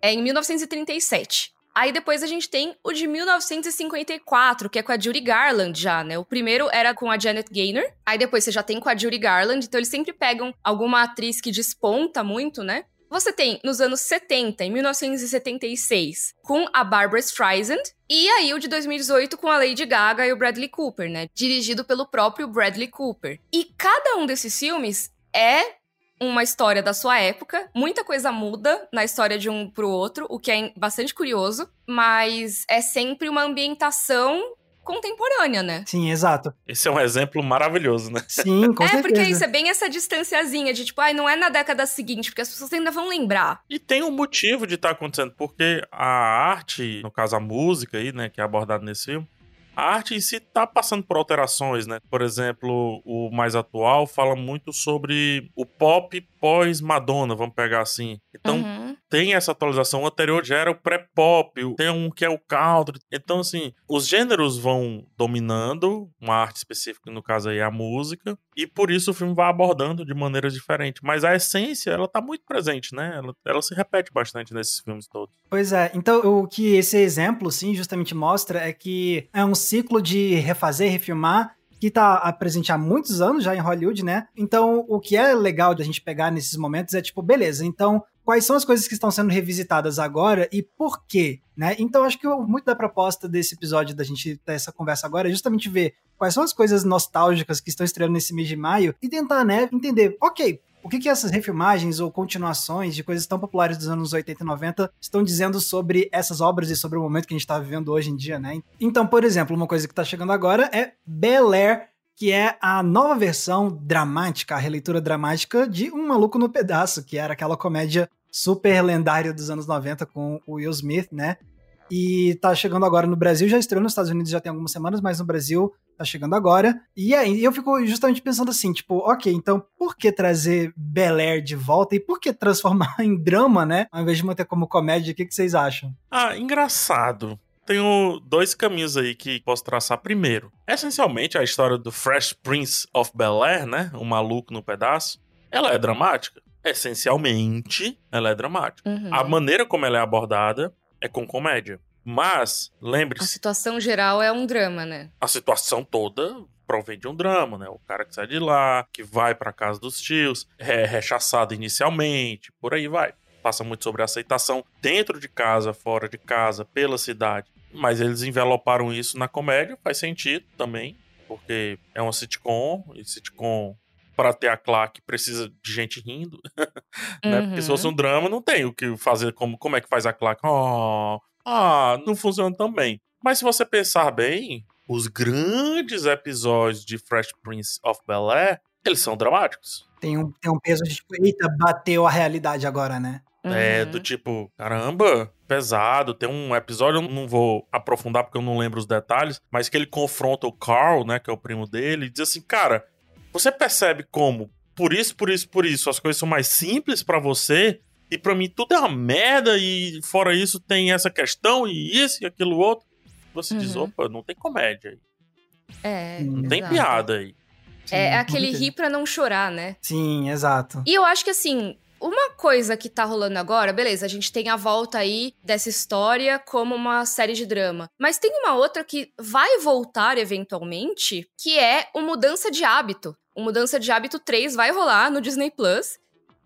é em 1937. Aí depois a gente tem o de 1954, que é com a Judy Garland já, né? O primeiro era com a Janet Gaynor. Aí depois você já tem com a Judy Garland. Então eles sempre pegam alguma atriz que desponta muito, né? Você tem nos anos 70, em 1976, com a Barbara Streisand. E aí o de 2018 com a Lady Gaga e o Bradley Cooper, né? Dirigido pelo próprio Bradley Cooper. E cada um desses filmes é uma história da sua época. Muita coisa muda na história de um pro outro, o que é bastante curioso, mas é sempre uma ambientação contemporânea, né? Sim, exato. Esse é um exemplo maravilhoso, né? Sim, com é, certeza. É, porque isso é bem essa distanciazinha de tipo, ai, não é na década seguinte, porque as pessoas ainda vão lembrar. E tem um motivo de estar tá acontecendo, porque a arte, no caso a música aí, né, que é abordada nesse filme, a arte em si tá passando por alterações, né? Por exemplo, o mais atual fala muito sobre o pop pós-Madonna, vamos pegar assim. Então, uhum. tem essa atualização. O anterior já era o pré-pop, tem um que é o country. Então, assim, os gêneros vão dominando, uma arte específica, no caso aí, é a música, e por isso o filme vai abordando de maneiras diferentes. Mas a essência, ela tá muito presente, né? Ela, ela se repete bastante nesses filmes todos. Pois é. Então, o que esse exemplo, sim, justamente mostra é que é um ciclo de refazer, refilmar, que tá presente há muitos anos já em Hollywood, né? Então, o que é legal da gente pegar nesses momentos é tipo, beleza, então quais são as coisas que estão sendo revisitadas agora e por quê, né? Então, acho que muito da proposta desse episódio da gente ter essa conversa agora é justamente ver quais são as coisas nostálgicas que estão estreando nesse mês de maio e tentar, né, entender, ok, o que, que essas refilmagens ou continuações de coisas tão populares dos anos 80 e 90 estão dizendo sobre essas obras e sobre o momento que a gente está vivendo hoje em dia, né? Então, por exemplo, uma coisa que está chegando agora é Bel Air, que é a nova versão dramática, a releitura dramática de Um Maluco no Pedaço, que era aquela comédia super lendária dos anos 90 com o Will Smith, né? E tá chegando agora no Brasil, já estreou nos Estados Unidos já tem algumas semanas, mas no Brasil tá chegando agora. E aí eu fico justamente pensando assim, tipo, ok, então por que trazer Bel Air de volta e por que transformar em drama, né? Ao invés de manter como comédia, o que, que vocês acham? Ah, engraçado tenho dois caminhos aí que posso traçar. Primeiro, essencialmente a história do Fresh Prince of Bel Air, né? O maluco no pedaço, ela é dramática. Essencialmente, ela é dramática. Uhum. A maneira como ela é abordada é com comédia. Mas, lembre-se. A situação geral é um drama, né? A situação toda provém de um drama, né? O cara que sai de lá, que vai para casa dos tios, é rechaçado inicialmente, por aí vai. Passa muito sobre aceitação dentro de casa, fora de casa, pela cidade. Mas eles enveloparam isso na comédia, faz sentido também, porque é uma sitcom, e sitcom para ter a claque precisa de gente rindo, né? Porque se fosse um drama, não tem o que fazer, como, como é que faz a claque? Oh, ah, não funciona tão bem. Mas se você pensar bem, os grandes episódios de Fresh Prince of Bel-Air, eles são dramáticos. Tem um, tem um peso de tipo, eita, bateu a realidade agora, né? É, uhum. do tipo, caramba, pesado. Tem um episódio, eu não vou aprofundar porque eu não lembro os detalhes, mas que ele confronta o Carl, né, que é o primo dele, e diz assim, cara, você percebe como por isso, por isso, por isso, as coisas são mais simples para você e para mim tudo é uma merda e fora isso tem essa questão e isso e aquilo outro. Você uhum. diz, opa, não tem comédia aí. É. Não exato. tem piada aí. Sim, é aquele rir pra não chorar, né? Sim, exato. E eu acho que assim, uma coisa que tá rolando agora, beleza, a gente tem a volta aí dessa história como uma série de drama. Mas tem uma outra que vai voltar eventualmente, que é o Mudança de Hábito. O Mudança de Hábito 3 vai rolar no Disney Plus.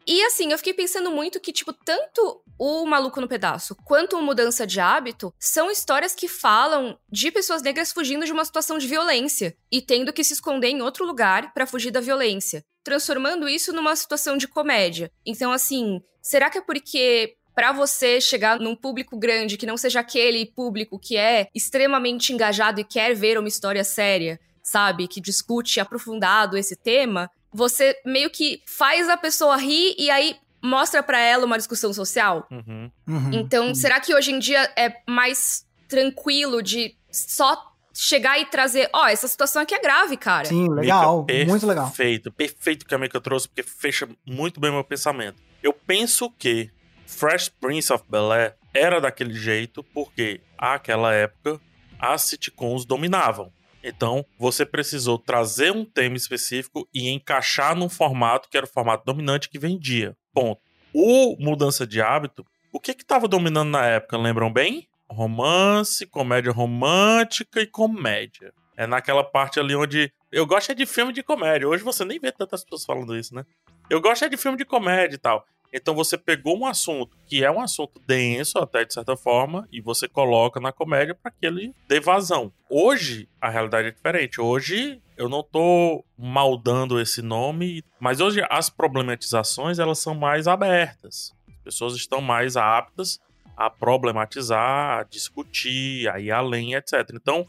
E assim, eu fiquei pensando muito que, tipo, tanto o Maluco no Pedaço quanto o Mudança de Hábito são histórias que falam de pessoas negras fugindo de uma situação de violência e tendo que se esconder em outro lugar para fugir da violência transformando isso numa situação de comédia. Então, assim, será que é porque para você chegar num público grande que não seja aquele público que é extremamente engajado e quer ver uma história séria, sabe, que discute aprofundado esse tema, você meio que faz a pessoa rir e aí mostra para ela uma discussão social. Uhum. Uhum. Então, uhum. será que hoje em dia é mais tranquilo de só chegar e trazer, ó, oh, essa situação aqui é grave, cara. Sim, legal, muito legal. Perfeito, perfeito que a Mika trouxe, porque fecha muito bem meu pensamento. Eu penso que Fresh Prince of Bel-Air era daquele jeito porque, àquela época, as sitcoms dominavam. Então, você precisou trazer um tema específico e encaixar num formato que era o formato dominante que vendia. Ponto. O Mudança de Hábito, o que que estava dominando na época, lembram bem? Romance, comédia romântica e comédia. É naquela parte ali onde. Eu gosto é de filme de comédia. Hoje você nem vê tantas pessoas falando isso, né? Eu gosto é de filme de comédia e tal. Então você pegou um assunto que é um assunto denso, até de certa forma, e você coloca na comédia para que ele dê vazão. Hoje, a realidade é diferente. Hoje, eu não tô maldando esse nome, mas hoje as problematizações elas são mais abertas. As pessoas estão mais aptas a problematizar, a discutir, a ir além, etc. Então,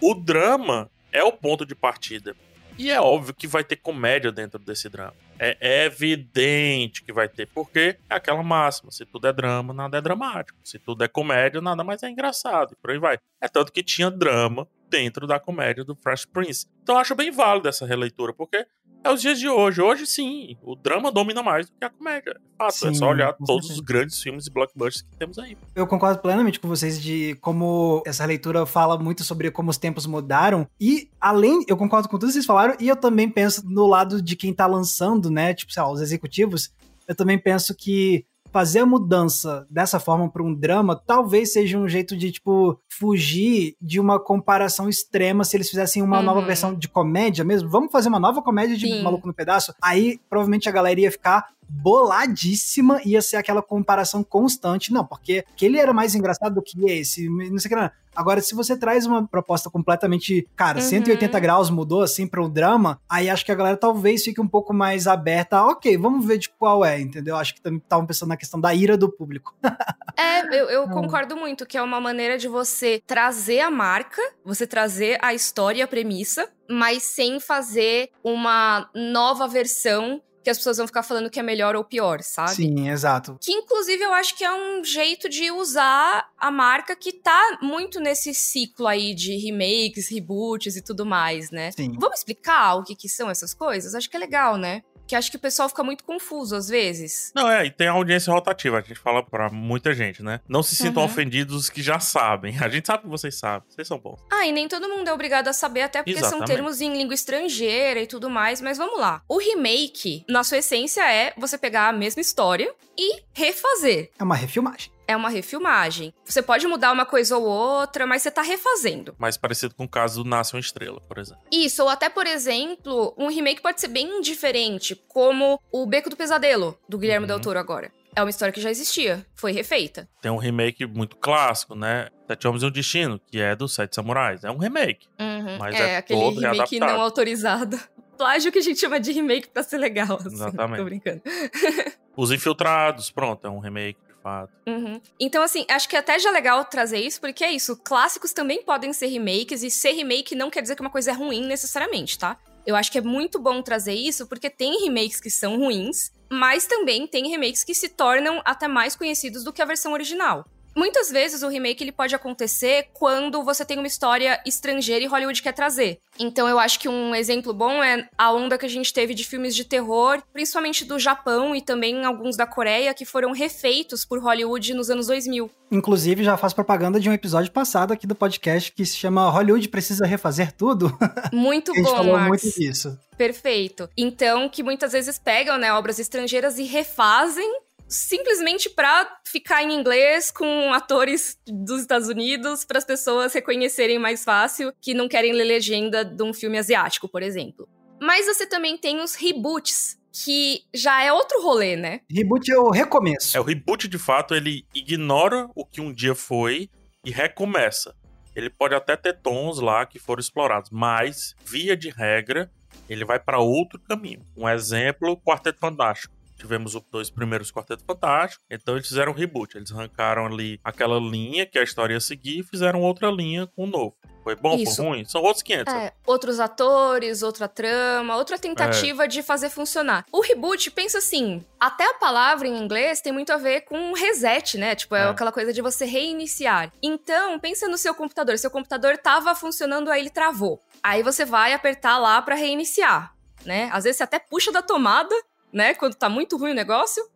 o drama é o ponto de partida. E é óbvio que vai ter comédia dentro desse drama. É evidente que vai ter, porque é aquela máxima: se tudo é drama, nada é dramático. Se tudo é comédia, nada mais é engraçado. E por aí vai. É tanto que tinha drama dentro da comédia do Fresh Prince. Então eu acho bem válido essa releitura, porque é os dias de hoje. Hoje, sim, o drama domina mais do que a comédia. Fato, sim, é só olhar todos certeza. os grandes filmes e blockbusters que temos aí. Eu concordo plenamente com vocês de como essa leitura fala muito sobre como os tempos mudaram. E, além, eu concordo com tudo que vocês falaram, e eu também penso no lado de quem tá lançando, né? Tipo, sei lá, os executivos. Eu também penso que fazer a mudança dessa forma para um drama talvez seja um jeito de, tipo, fugir de uma comparação extrema se eles fizessem uma uhum. nova versão de comédia mesmo. Vamos fazer uma nova comédia de Sim. Maluco no Pedaço? Aí provavelmente a galera ia ficar boladíssima, ia ser aquela comparação constante. Não, porque ele era mais engraçado do que esse, não sei o que. Não. Agora, se você traz uma proposta completamente, cara, uhum. 180 graus mudou assim para o drama, aí acho que a galera talvez fique um pouco mais aberta. A, ok, vamos ver de qual é, entendeu? Acho que também estavam pensando na questão da ira do público. é, eu, eu concordo muito que é uma maneira de você trazer a marca, você trazer a história e a premissa, mas sem fazer uma nova versão que as pessoas vão ficar falando que é melhor ou pior, sabe? Sim, exato. Que inclusive eu acho que é um jeito de usar a marca que tá muito nesse ciclo aí de remakes, reboots e tudo mais, né? Sim. Vamos explicar o que, que são essas coisas? Acho que é legal, né? Que acho que o pessoal fica muito confuso às vezes. Não, é, e tem a audiência rotativa, a gente fala pra muita gente, né? Não se sintam uhum. ofendidos os que já sabem. A gente sabe que vocês sabem, vocês são bons. Ah, e nem todo mundo é obrigado a saber, até porque Exatamente. são termos em língua estrangeira e tudo mais, mas vamos lá. O remake, na sua essência, é você pegar a mesma história e refazer. É uma refilmagem é uma refilmagem. Você pode mudar uma coisa ou outra, mas você tá refazendo. Mais parecido com o caso do Nasce uma Estrela, por exemplo. Isso, ou até, por exemplo, um remake pode ser bem diferente, como o Beco do Pesadelo, do Guilherme uhum. Del Toro agora. É uma história que já existia, foi refeita. Tem um remake muito clássico, né? Sete Homens e um Destino, que é dos Sete Samurais. É um remake. Uhum. Mas é, é aquele todo remake readaptado. não autorizado. Plágio que a gente chama de remake pra ser legal. Assim. Exatamente. Tô brincando. Os Infiltrados, pronto, é um remake fato. Uhum. Então, assim, acho que até já é legal trazer isso, porque é isso. Clássicos também podem ser remakes, e ser remake não quer dizer que uma coisa é ruim necessariamente, tá? Eu acho que é muito bom trazer isso, porque tem remakes que são ruins, mas também tem remakes que se tornam até mais conhecidos do que a versão original. Muitas vezes o remake ele pode acontecer quando você tem uma história estrangeira e Hollywood quer trazer. Então eu acho que um exemplo bom é a onda que a gente teve de filmes de terror, principalmente do Japão e também alguns da Coreia, que foram refeitos por Hollywood nos anos 2000. Inclusive, já faz propaganda de um episódio passado aqui do podcast que se chama Hollywood Precisa Refazer Tudo. Muito a gente bom, falou Max. muito disso. Perfeito. Então, que muitas vezes pegam, né, obras estrangeiras e refazem simplesmente para ficar em inglês com atores dos Estados Unidos para as pessoas reconhecerem mais fácil que não querem ler legenda de um filme asiático, por exemplo. Mas você também tem os reboots, que já é outro rolê, né? Reboot é o recomeço. É, o reboot, de fato, ele ignora o que um dia foi e recomeça. Ele pode até ter tons lá que foram explorados, mas, via de regra, ele vai para outro caminho. Um exemplo, Quarteto Fantástico tivemos os dois primeiros Quarteto Fantástico, então eles fizeram um reboot. Eles arrancaram ali aquela linha que a história ia seguir e fizeram outra linha com o novo. Foi bom, Isso. foi ruim? São outros 500. É, outros atores, outra trama, outra tentativa é. de fazer funcionar. O reboot, pensa assim, até a palavra em inglês tem muito a ver com reset, né? Tipo, é, é, aquela coisa de você reiniciar. Então, pensa no seu computador. Seu computador tava funcionando, aí ele travou. Aí você vai apertar lá para reiniciar, né? Às vezes você até puxa da tomada né? Quando tá muito ruim o negócio.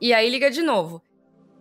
E aí liga de novo.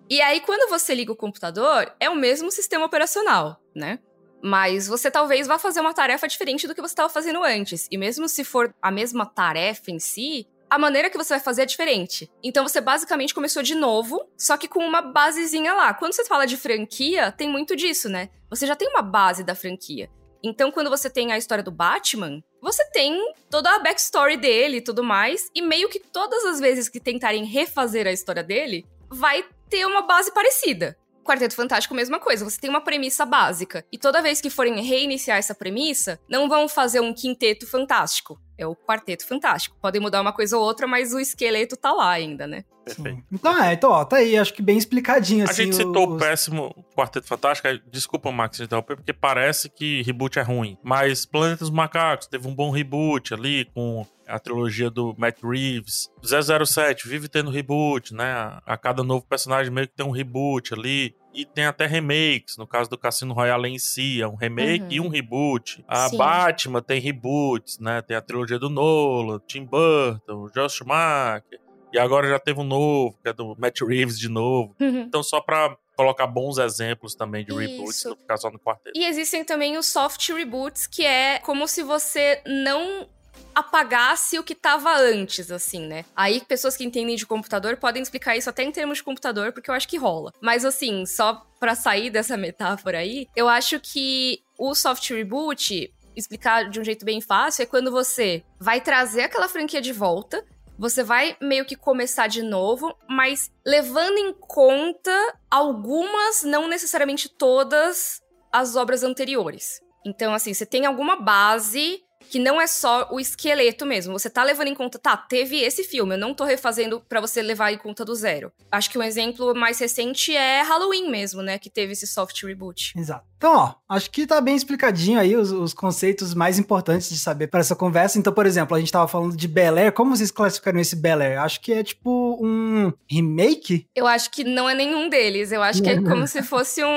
E aí, quando você liga o computador, é o mesmo sistema operacional, né? Mas você talvez vá fazer uma tarefa diferente do que você estava fazendo antes. E mesmo se for a mesma tarefa em si, a maneira que você vai fazer é diferente. Então você basicamente começou de novo, só que com uma basezinha lá. Quando você fala de franquia, tem muito disso, né? Você já tem uma base da franquia. Então, quando você tem a história do Batman, você tem toda a backstory dele e tudo mais, e meio que todas as vezes que tentarem refazer a história dele, vai ter uma base parecida. Quarteto Fantástico, mesma coisa. Você tem uma premissa básica. E toda vez que forem reiniciar essa premissa, não vão fazer um quinteto fantástico. É o quarteto fantástico. Podem mudar uma coisa ou outra, mas o esqueleto tá lá ainda, né? Perfeito. Então é, então, ó, tá aí, acho que bem explicadinho, assim. A gente citou o péssimo Quarteto Fantástico, desculpa, Max, interromper, porque parece que reboot é ruim. Mas Planeta dos Macacos teve um bom reboot ali, com a trilogia do Matt Reeves. 007 vive tendo reboot, né? A cada novo personagem meio que tem um reboot ali. E tem até remakes, no caso do Cassino Royale em si, é um remake uhum. e um reboot. A Sim. Batman tem reboots, né? Tem a trilogia do Nolan, Tim Burton, Josh Schumacher. E agora já teve um novo, que é do Matt Reeves de novo. Uhum. Então, só pra colocar bons exemplos também de reboots, não ficar só no quarteto. E existem também os soft reboots, que é como se você não apagasse o que estava antes, assim, né? Aí pessoas que entendem de computador podem explicar isso até em termos de computador, porque eu acho que rola. Mas assim, só para sair dessa metáfora aí, eu acho que o soft reboot explicar de um jeito bem fácil é quando você vai trazer aquela franquia de volta, você vai meio que começar de novo, mas levando em conta algumas, não necessariamente todas, as obras anteriores. Então, assim, você tem alguma base que não é só o esqueleto mesmo. Você tá levando em conta, tá, teve esse filme, eu não tô refazendo para você levar em conta do zero. Acho que um exemplo mais recente é Halloween mesmo, né, que teve esse soft reboot. Exato. Então, ó, acho que tá bem explicadinho aí os, os conceitos mais importantes de saber para essa conversa. Então, por exemplo, a gente tava falando de Bel Air. Como vocês classificariam esse Bel Air? Acho que é tipo um remake? Eu acho que não é nenhum deles. Eu acho que é como se fosse um,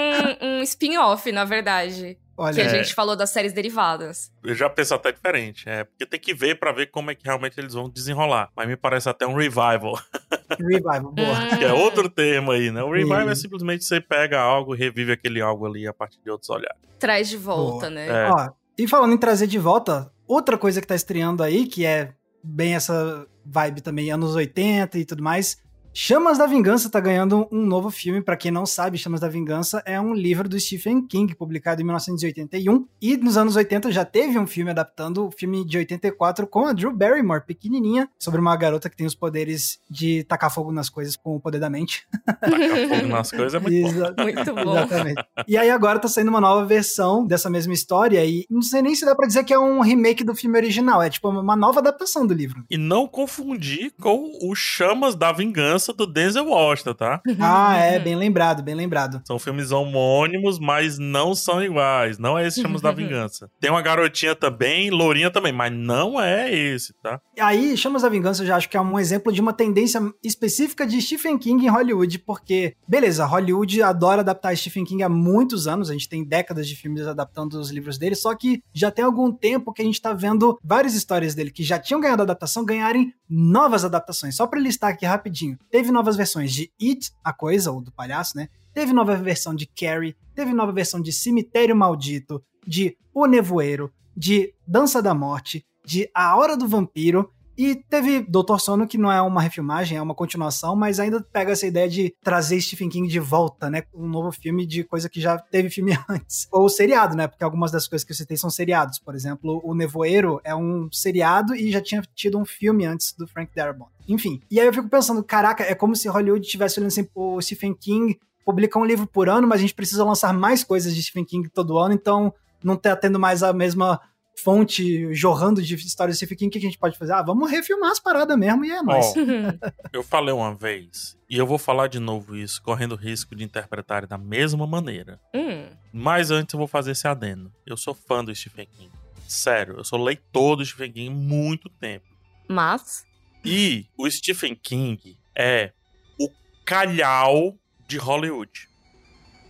um spin-off, na verdade. Olha, que a é. gente falou das séries derivadas. Eu já penso até diferente. É, porque tem que ver para ver como é que realmente eles vão desenrolar. Mas me parece até um revival. Revival, boa. que é outro termo aí, né? O revival é simplesmente você pega algo e revive aquele algo ali a partir de outros olhares. Traz de volta, boa. né? É. Ó, e falando em trazer de volta, outra coisa que tá estreando aí, que é bem essa vibe também, anos 80 e tudo mais, Chamas da Vingança tá ganhando um novo filme. Para quem não sabe, Chamas da Vingança é um livro do Stephen King, publicado em 1981. E nos anos 80 já teve um filme adaptando o filme de 84 com a Drew Barrymore, pequenininha, sobre uma garota que tem os poderes de tacar fogo nas coisas com o poder da mente. Tacar fogo nas coisas é muito bom. Muito bom. Exatamente. E aí agora tá saindo uma nova versão dessa mesma história e não sei nem se dá pra dizer que é um remake do filme original. É tipo uma nova adaptação do livro. E não confundir com o Chamas da Vingança do Denzel Washington, tá? Ah, é, bem lembrado, bem lembrado. São filmes homônimos, mas não são iguais. Não é esse Chamas da Vingança. Tem uma garotinha também, lourinha também, mas não é esse, tá? Aí, Chamas da Vingança eu já acho que é um exemplo de uma tendência específica de Stephen King em Hollywood, porque, beleza, Hollywood adora adaptar Stephen King há muitos anos, a gente tem décadas de filmes adaptando os livros dele, só que já tem algum tempo que a gente tá vendo várias histórias dele que já tinham ganhado adaptação ganharem novas adaptações. Só para listar aqui rapidinho. Teve novas versões de It, a coisa, ou do palhaço, né? Teve nova versão de Carrie, teve nova versão de Cemitério Maldito, de O Nevoeiro, de Dança da Morte, de A Hora do Vampiro, e teve Doutor Sono, que não é uma refilmagem, é uma continuação, mas ainda pega essa ideia de trazer Stephen King de volta, né? Um novo filme de coisa que já teve filme antes. Ou seriado, né? Porque algumas das coisas que eu citei são seriados. Por exemplo, O Nevoeiro é um seriado e já tinha tido um filme antes do Frank Darabont. Enfim. E aí eu fico pensando, caraca, é como se Hollywood estivesse olhando assim, o Stephen King publica um livro por ano, mas a gente precisa lançar mais coisas de Stephen King todo ano, então não tá tendo mais a mesma fonte jorrando de histórias de Stephen King, o que a gente pode fazer? Ah, vamos refilmar as paradas mesmo e é nóis. Oh, eu falei uma vez, e eu vou falar de novo isso, correndo o risco de interpretar da mesma maneira. Hum. Mas antes eu vou fazer esse adendo. Eu sou fã do Stephen King. Sério, eu sou leitor do Stephen King há muito tempo. Mas. E o Stephen King é o calhau de Hollywood.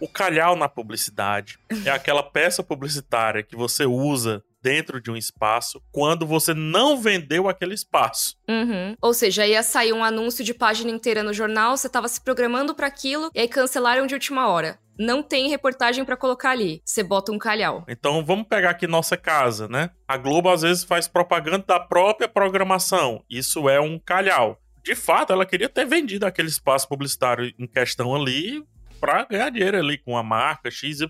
O calhau na publicidade é aquela peça publicitária que você usa dentro de um espaço quando você não vendeu aquele espaço. Uhum. Ou seja, ia sair um anúncio de página inteira no jornal, você estava se programando para aquilo e aí cancelaram de última hora não tem reportagem para colocar ali. Você bota um calhau. Então vamos pegar aqui nossa casa, né? A Globo às vezes faz propaganda da própria programação. Isso é um calhau. De fato, ela queria ter vendido aquele espaço publicitário em questão ali para ganhar dinheiro ali com a marca XYZ.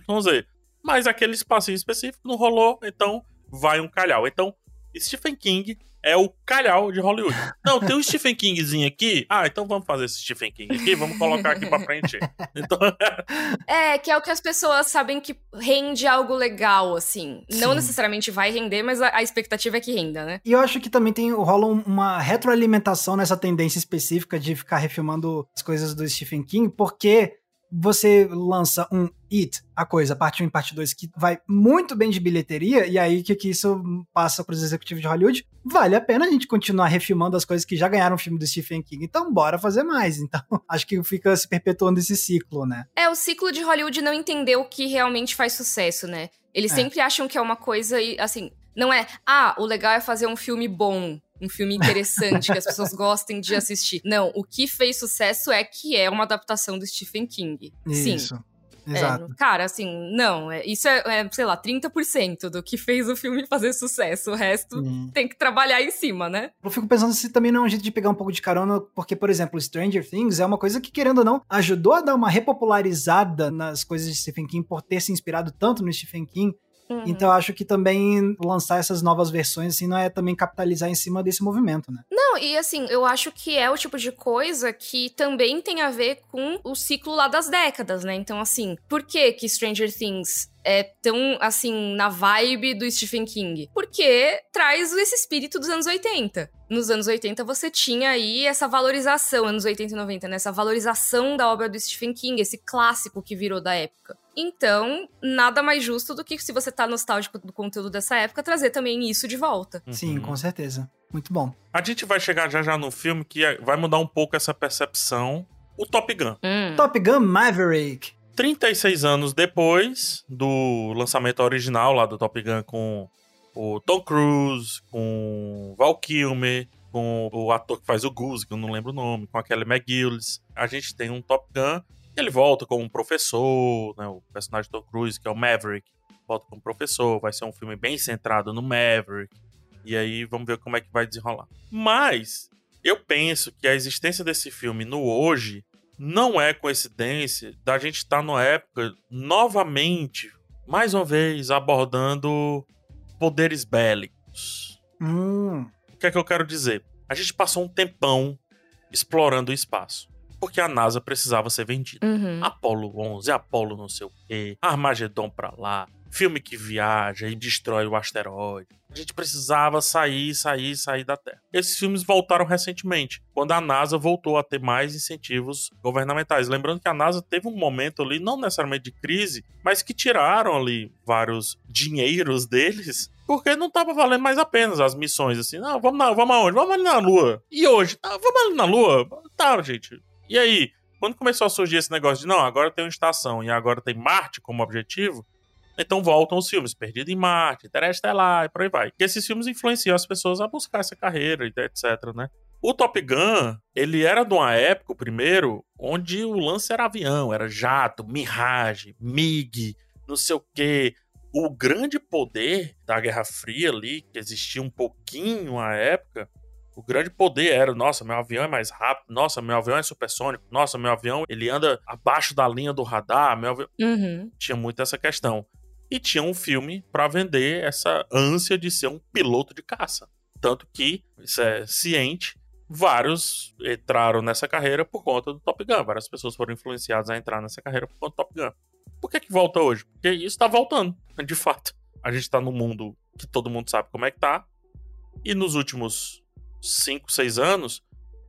Mas aquele espacinho específico não rolou, então vai um calhau. Então, Stephen King é o calhau de Hollywood. Não, tem um Stephen Kingzinho aqui. Ah, então vamos fazer esse Stephen King aqui, vamos colocar aqui pra frente. Então... é, que é o que as pessoas sabem que rende algo legal, assim. Sim. Não necessariamente vai render, mas a, a, expectativa é que renda, né? E eu acho que também tem, rola uma retroalimentação nessa tendência específica de ficar refilmando as coisas do Stephen King, porque você lança um It, a coisa, parte 1 e parte 2, que vai muito bem de bilheteria, e aí que, que isso passa para os executivos de Hollywood, vale a pena a gente continuar refilmando as coisas que já ganharam o filme do Stephen King. Então, bora fazer mais. Então, acho que fica se perpetuando esse ciclo, né? É, o ciclo de Hollywood não entendeu o que realmente faz sucesso, né? Eles é. sempre acham que é uma coisa, assim, não é, ah, o legal é fazer um filme bom um filme interessante que as pessoas gostem de assistir. Não, o que fez sucesso é que é uma adaptação do Stephen King. Isso. Sim. Exato. É, cara, assim, não, é, isso é, é, sei lá, 30% do que fez o filme fazer sucesso. O resto hum. tem que trabalhar em cima, né? Eu fico pensando se também não é um jeito de pegar um pouco de carona, porque, por exemplo, Stranger Things é uma coisa que, querendo ou não, ajudou a dar uma repopularizada nas coisas de Stephen King por ter se inspirado tanto no Stephen King. Uhum. Então acho que também lançar essas novas versões assim não é também capitalizar em cima desse movimento, né? Não, e assim, eu acho que é o tipo de coisa que também tem a ver com o ciclo lá das décadas, né? Então assim, por que que Stranger Things é tão, assim, na vibe do Stephen King? Porque traz esse espírito dos anos 80. Nos anos 80 você tinha aí essa valorização, anos 80 e 90, né? Essa valorização da obra do Stephen King, esse clássico que virou da época. Então, nada mais justo do que se você tá nostálgico do conteúdo dessa época, trazer também isso de volta. Sim, com certeza. Muito bom. A gente vai chegar já já no filme que é, vai mudar um pouco essa percepção. O Top Gun. Hum. Top Gun Maverick. 36 anos depois do lançamento original lá do Top Gun com o Tom Cruise, com Val Kilmer, com o ator que faz o Goose, que eu não lembro o nome, com a Kelly McGillis. A gente tem um Top Gun, ele volta como um professor, né, o personagem do Tom Cruise, que é o Maverick, volta como professor, vai ser um filme bem centrado no Maverick. E aí vamos ver como é que vai desenrolar. Mas eu penso que a existência desse filme no hoje não é coincidência da gente estar tá numa época novamente, mais uma vez, abordando poderes bélicos. Hum. O que é que eu quero dizer? A gente passou um tempão explorando o espaço. Porque a NASA precisava ser vendida. Uhum. Apolo 11, Apolo não sei o quê, Armagedon pra lá, filme que viaja e destrói o asteroide. A gente precisava sair, sair, sair da Terra. Esses filmes voltaram recentemente, quando a NASA voltou a ter mais incentivos governamentais. Lembrando que a NASA teve um momento ali, não necessariamente de crise, mas que tiraram ali vários dinheiros deles porque não tava valendo mais a pena as missões, assim, não, vamos, na, vamos aonde? Vamos ali na Lua. E hoje? Ah, vamos ali na Lua? Tá, gente. E aí? Quando começou a surgir esse negócio de, não, agora tem uma estação e agora tem Marte como objetivo, então voltam os filmes Perdido em Marte, Interestelar e por aí vai. Que esses filmes influenciam as pessoas a buscar essa carreira, etc, né? O Top Gun, ele era de uma época, o primeiro, onde o lance era avião, era jato, Mirage, MiG, não sei o quê. O grande poder da Guerra Fria ali, que existia um pouquinho à época, o grande poder era, nossa, meu avião é mais rápido, nossa, meu avião é supersônico, nossa, meu avião ele anda abaixo da linha do radar, meu avião... Uhum. Tinha muito essa questão e tinha um filme para vender essa ânsia de ser um piloto de caça. Tanto que, isso é ciente, vários entraram nessa carreira por conta do Top Gun. Várias pessoas foram influenciadas a entrar nessa carreira por conta do Top Gun. Por que, que volta hoje? Porque isso tá voltando, de fato. A gente tá num mundo que todo mundo sabe como é que tá. E nos últimos 5, 6 anos,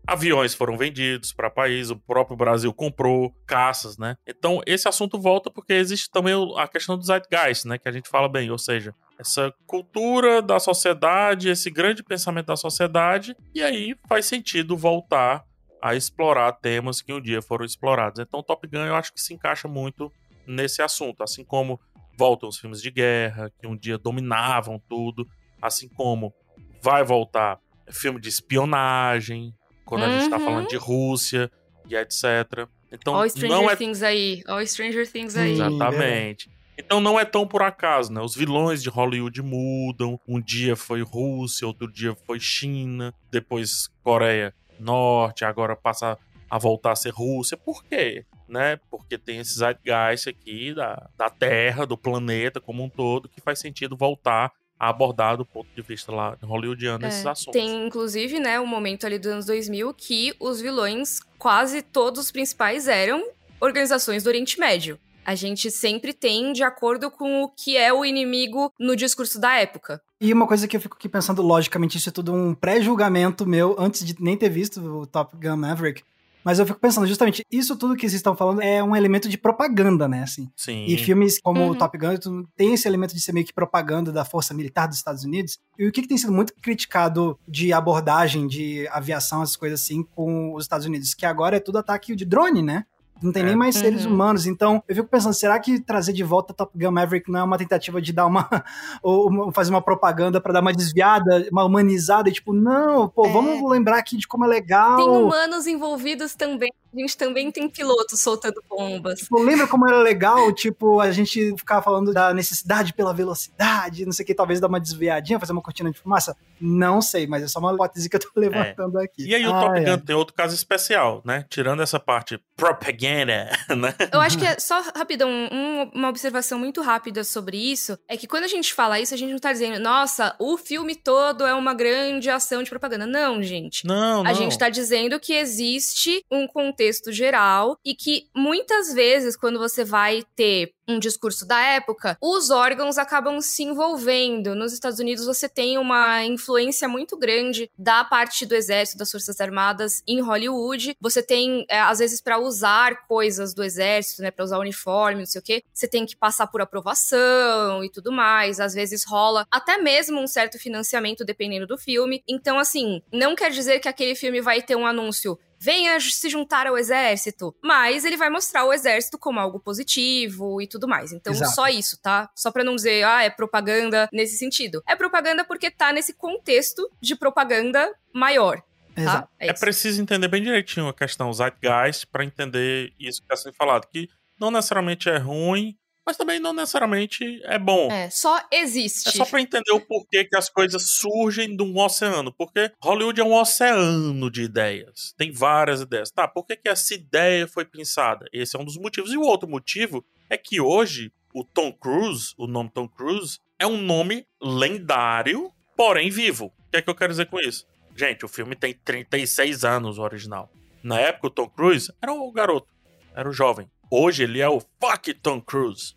aviões foram vendidos para país, o próprio Brasil comprou caças, né? Então esse assunto volta porque existe também a questão do zeitgeist, né? Que a gente fala bem, ou seja, essa cultura da sociedade, esse grande pensamento da sociedade, e aí faz sentido voltar a explorar temas que um dia foram explorados. Então Top Gun eu acho que se encaixa muito nesse assunto, assim como voltam os filmes de guerra, que um dia dominavam tudo, assim como vai voltar filme de espionagem, quando uhum. a gente tá falando uhum. de Rússia e etc. Então, All Stranger não é... Things aí. All Stranger Things aí. Exatamente. Então não é tão por acaso, né? Os vilões de Hollywood mudam. Um dia foi Rússia, outro dia foi China, depois Coreia Norte, agora passa a voltar a ser Rússia. Por quê? Né? Porque tem esse zeitgeist aqui da, da Terra, do planeta como um todo, que faz sentido voltar a abordar do ponto de vista lá hollywoodiano é, esses assuntos. Tem, inclusive, né, o um momento ali dos anos 2000 que os vilões, quase todos os principais, eram organizações do Oriente Médio. A gente sempre tem de acordo com o que é o inimigo no discurso da época. E uma coisa que eu fico aqui pensando, logicamente, isso é tudo um pré-julgamento meu, antes de nem ter visto o Top Gun Maverick, mas eu fico pensando, justamente, isso tudo que vocês estão falando é um elemento de propaganda, né? Assim. Sim. E filmes como uhum. Top Gun tem esse elemento de ser meio que propaganda da força militar dos Estados Unidos. E o que, que tem sido muito criticado de abordagem de aviação, essas coisas assim, com os Estados Unidos? Que agora é tudo ataque de drone, né? Não tem é. nem mais uhum. seres humanos. Então, eu fico pensando, será que trazer de volta Top Gun Maverick não é uma tentativa de dar uma. ou fazer uma propaganda para dar uma desviada, uma humanizada? E tipo, não, pô, é. vamos lembrar aqui de como é legal. Tem humanos envolvidos também. A gente também tem pilotos soltando bombas. Tipo, lembra como era legal, tipo, a gente ficar falando da necessidade pela velocidade, não sei o que, talvez dar uma desviadinha, fazer uma cortina de fumaça? Não sei, mas é só uma hipótese que eu tô levantando é. aqui. E aí o ah, Top Gun é. tem outro caso especial, né? Tirando essa parte propaganda, né? Eu acho que é só rapidão, um, uma observação muito rápida sobre isso, é que quando a gente fala isso, a gente não tá dizendo, nossa, o filme todo é uma grande ação de propaganda. Não, gente. Não, não. A gente tá dizendo que existe um contexto contexto geral e que muitas vezes, quando você vai ter um discurso da época, os órgãos acabam se envolvendo. Nos Estados Unidos, você tem uma influência muito grande da parte do exército, das Forças Armadas em Hollywood. Você tem, é, às vezes, para usar coisas do exército, né, para usar uniforme, não sei o quê, você tem que passar por aprovação e tudo mais. Às vezes rola até mesmo um certo financiamento, dependendo do filme. Então, assim, não quer dizer que aquele filme vai ter um anúncio venha se juntar ao exército. Mas ele vai mostrar o exército como algo positivo e tudo mais. Então, Exato. só isso, tá? Só pra não dizer, ah, é propaganda nesse sentido. É propaganda porque tá nesse contexto de propaganda maior. Tá? É, é, preciso entender bem direitinho a questão Zeitgeist para entender isso que está sendo falado. Que não necessariamente é ruim, mas também não necessariamente é bom. É, só existe. É só para entender o porquê que as coisas surgem de um oceano, porque Hollywood é um oceano de ideias. Tem várias ideias. Tá, por que, que essa ideia foi pensada? Esse é um dos motivos. E o outro motivo é que hoje o Tom Cruise, o nome Tom Cruise, é um nome lendário, porém vivo. O que é que eu quero dizer com isso? Gente, o filme tem 36 anos, o original. Na época, o Tom Cruise era o garoto, era o jovem. Hoje ele é o fuck Tom Cruise.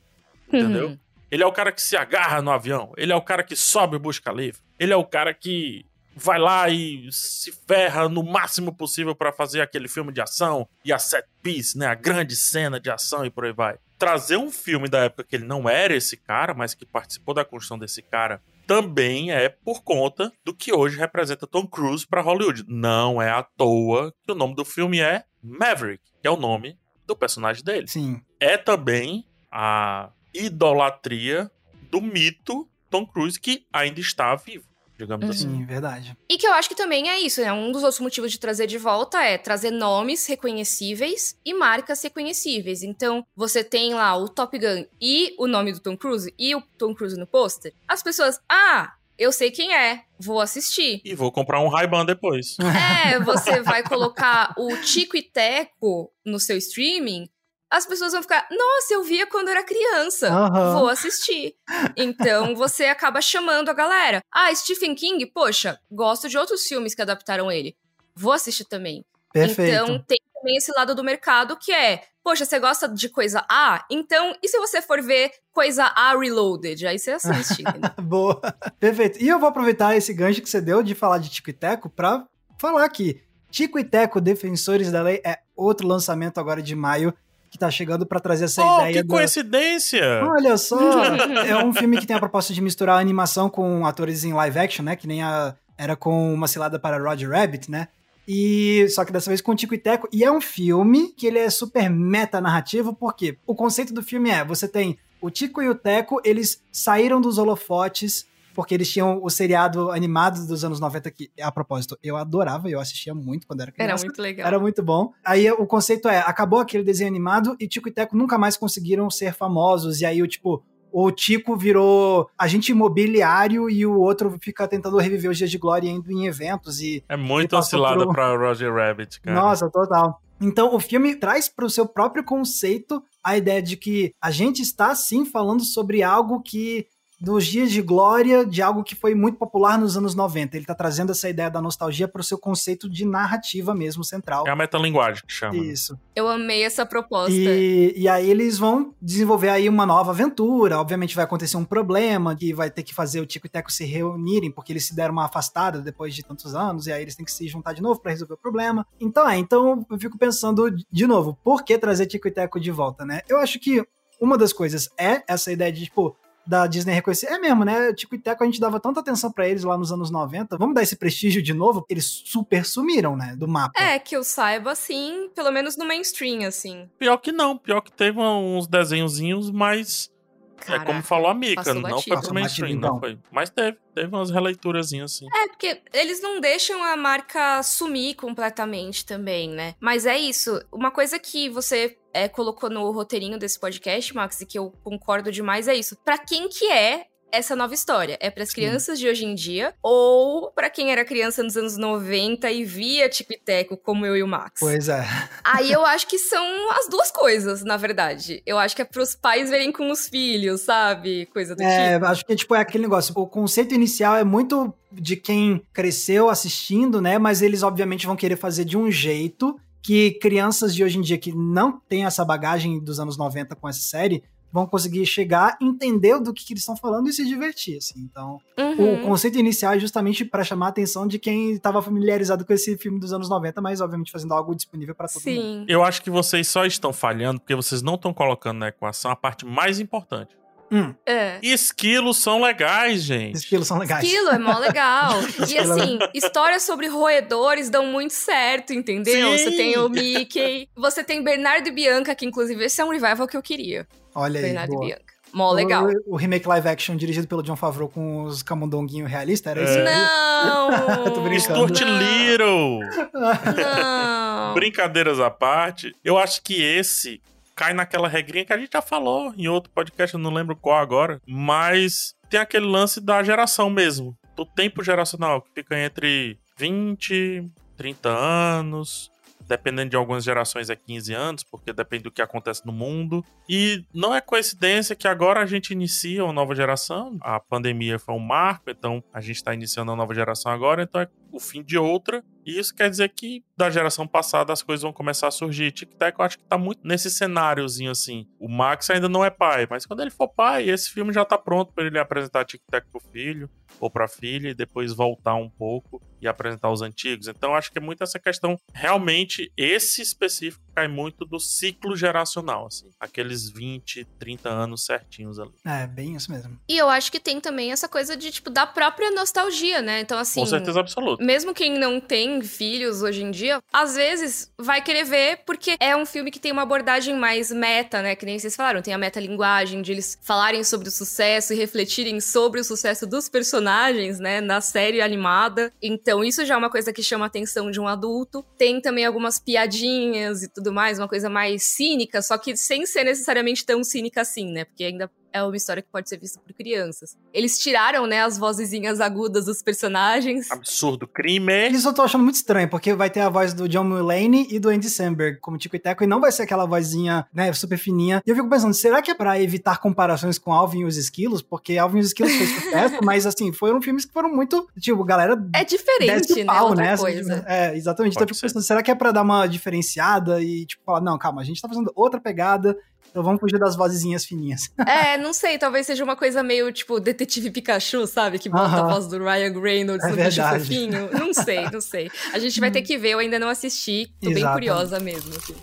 Entendeu? Uhum. Ele é o cara que se agarra no avião. Ele é o cara que sobe e busca livre. Ele é o cara que vai lá e se ferra no máximo possível para fazer aquele filme de ação e a set piece, né? A grande cena de ação e por aí vai. Trazer um filme da época que ele não era esse cara, mas que participou da construção desse cara, também é por conta do que hoje representa Tom Cruise para Hollywood. Não é à toa que o nome do filme é Maverick, que é o nome do personagem dele. Sim. É também a idolatria do mito Tom Cruise que ainda está vivo. Digamos uhum. assim. Sim, verdade. E que eu acho que também é isso, né? Um dos outros motivos de trazer de volta é trazer nomes reconhecíveis e marcas reconhecíveis. Então, você tem lá o Top Gun e o nome do Tom Cruise e o Tom Cruise no pôster. As pessoas, ah, eu sei quem é, vou assistir. E vou comprar um Ray-Ban depois. É, você vai colocar o Tico e Teco no seu streaming, as pessoas vão ficar, nossa, eu via quando era criança, uhum. vou assistir. Então você acaba chamando a galera. Ah, Stephen King, poxa, gosto de outros filmes que adaptaram ele, vou assistir também. Perfeito. Então tem também esse lado do mercado que é, poxa, você gosta de coisa A? Então, e se você for ver coisa A Reloaded? Aí você assiste. Boa. Perfeito. E eu vou aproveitar esse gancho que você deu de falar de Tico e Teco pra falar que Tico e Teco Defensores da Lei é outro lançamento agora de maio que tá chegando para trazer essa oh, ideia. Que da... coincidência! Olha só! é um filme que tem a proposta de misturar animação com atores em live action, né? Que nem a... era com uma cilada para Roger Rabbit, né? E só que dessa vez com Tico e Teco. E é um filme que ele é super meta narrativo, porque o conceito do filme é: você tem o Tico e o Teco, eles saíram dos holofotes porque eles tinham o seriado animado dos anos 90 que, a propósito, eu adorava, eu assistia muito quando era criança. Era muito legal. Era muito bom. Aí o conceito é, acabou aquele desenho animado e Tico e Teco nunca mais conseguiram ser famosos, e aí o tipo, o Tico virou agente imobiliário e o outro fica tentando reviver os dias de glória indo em eventos e... É muito oscilada pro... pra Roger Rabbit, cara. Nossa, total. Então, o filme traz para o seu próprio conceito a ideia de que a gente está sim falando sobre algo que dos dias de glória de algo que foi muito popular nos anos 90. Ele está trazendo essa ideia da nostalgia para o seu conceito de narrativa mesmo central. É a metalinguagem que chama. Né? Isso. Eu amei essa proposta. E, e aí eles vão desenvolver aí uma nova aventura. Obviamente vai acontecer um problema que vai ter que fazer o Tico e Teco se reunirem porque eles se deram uma afastada depois de tantos anos e aí eles têm que se juntar de novo para resolver o problema. Então é, então eu fico pensando de novo, por que trazer Tico e Teco de volta, né? Eu acho que uma das coisas é essa ideia de, tipo, da Disney reconhecer. É mesmo, né? Tico e Teco, a gente dava tanta atenção para eles lá nos anos 90. Vamos dar esse prestígio de novo? Eles super sumiram, né? Do mapa. É, que eu saiba, assim, pelo menos no mainstream, assim. Pior que não. Pior que teve uns desenhozinhos, mas. Caraca, é como falou a Mika, não foi pro mainstream, então. não foi. Mas teve, teve umas releituras assim. É, porque eles não deixam a marca sumir completamente também, né? Mas é isso. Uma coisa que você é, colocou no roteirinho desse podcast, Max, e que eu concordo demais, é isso. Para quem que é essa nova história? É para as crianças de hoje em dia ou para quem era criança nos anos 90 e via Tico e Teco como eu e o Max? Pois é. Aí eu acho que são as duas coisas, na verdade. Eu acho que é para os pais verem com os filhos, sabe? Coisa do é, tipo. acho que tipo é aquele negócio, o conceito inicial é muito de quem cresceu assistindo, né? Mas eles obviamente vão querer fazer de um jeito que crianças de hoje em dia que não têm essa bagagem dos anos 90 com essa série vão conseguir chegar, entender do que, que eles estão falando e se divertir, assim. Então, uhum. o conceito inicial é justamente para chamar a atenção de quem estava familiarizado com esse filme dos anos 90, mas obviamente fazendo algo disponível para todo Sim. mundo. Eu acho que vocês só estão falhando porque vocês não estão colocando na equação a parte mais importante. Hum. É. Esquilos são legais, gente. Esquilos são legais. Esquilo é mó legal. e assim, histórias sobre roedores dão muito certo, entendeu? Sim. Você tem o Mickey, você tem Bernardo e Bianca, que inclusive esse é um revival que eu queria. Olha aí. Bernardo e Bianca. Mó legal. O, o, remake live action dirigido pelo John Favreau com os camundonguinhos realistas, era isso? É. Não! Tô brincando. Stuart Little! Não! Brincadeiras à parte, eu acho que esse cai naquela regrinha que a gente já falou em outro podcast, eu não lembro qual agora, mas tem aquele lance da geração mesmo, do tempo geracional, que fica entre 20, 30 anos, dependendo de algumas gerações é 15 anos, porque depende do que acontece no mundo. E não é coincidência que agora a gente inicia uma nova geração. A pandemia foi um marco, então a gente está iniciando uma nova geração agora, então é o fim de outra. E isso quer dizer que da geração passada as coisas vão começar a surgir. Tic-Tac eu acho que tá muito nesse cenáriozinho assim. O Max ainda não é pai, mas quando ele for pai, esse filme já tá pronto para ele apresentar Tic-Tac pro filho ou pra filha e depois voltar um pouco e apresentar os antigos. Então acho que é muito essa questão. Realmente, esse específico cai muito do ciclo geracional, assim. Aqueles 20, 30 anos certinhos ali. É, bem isso mesmo. E eu acho que tem também essa coisa de, tipo, da própria nostalgia, né? Então, assim. Com certeza absoluta. Mesmo quem não tem filhos hoje em dia, às vezes vai querer ver porque é um filme que tem uma abordagem mais meta, né? Que nem vocês falaram, tem a metalinguagem de eles falarem sobre o sucesso e refletirem sobre o sucesso dos personagens, né? Na série animada. Então, isso já é uma coisa que chama a atenção de um adulto. Tem também algumas piadinhas e tudo mais, uma coisa mais cínica, só que sem ser necessariamente tão cínica assim, né? Porque ainda é uma história que pode ser vista por crianças. Eles tiraram, né, as vozezinhas agudas dos personagens. Absurdo. Crime. Isso eu tô achando muito estranho, porque vai ter a voz do John Mulaney e do Andy Samberg como Tico e Teco, e não vai ser aquela vozinha, né, super fininha. E eu fico pensando, será que é pra evitar comparações com Alvin e os Esquilos? Porque Alvin e os Esquilos fez sucesso, mas assim, foram filmes que foram muito, tipo, galera... É diferente, né? Pau, né? Coisa. É, exatamente. Pode então eu fico pensando, será que é pra dar uma diferenciada e, tipo, falar, não, calma, a gente tá fazendo outra pegada, então vamos fugir das vozinhas fininhas. É, não sei, talvez seja uma coisa meio tipo Detetive Pikachu, sabe? Que bota uh -huh. a voz do Ryan Reynolds é no bicho fofinho. Não sei, não sei. A gente vai ter que ver, eu ainda não assisti. Tô Exatamente. bem curiosa mesmo, assim.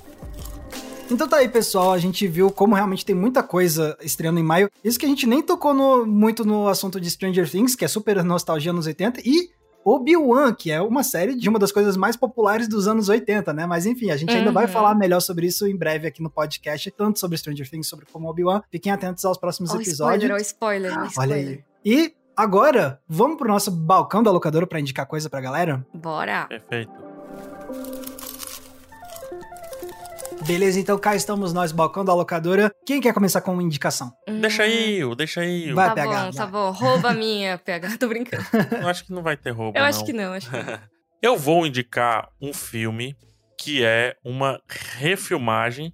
Então tá aí, pessoal. A gente viu como realmente tem muita coisa estreando em maio. Isso que a gente nem tocou no, muito no assunto de Stranger Things, que é super nostalgia nos 80. E Obi-Wan, que é uma série de uma das coisas mais populares dos anos 80, né? Mas enfim, a gente ainda vai uhum. falar melhor sobre isso em breve aqui no podcast, tanto sobre Stranger Things, sobre como Obi-Wan. Fiquem atentos aos próximos oh, episódios. Spoiler, oh, spoiler, oh, spoiler. Olha aí. E agora, vamos pro nosso balcão da locadora para indicar coisa pra galera? Bora. Perfeito. Beleza, então cá estamos nós, balcão da locadora. Quem quer começar com uma indicação? Hum. Deixa eu, deixa eu. Vai, tá pegar. Bom, tá bom, rouba a minha, pega. Tô brincando. Eu acho que não vai ter roubo, Eu não. acho que não, acho que não. eu vou indicar um filme que é uma refilmagem,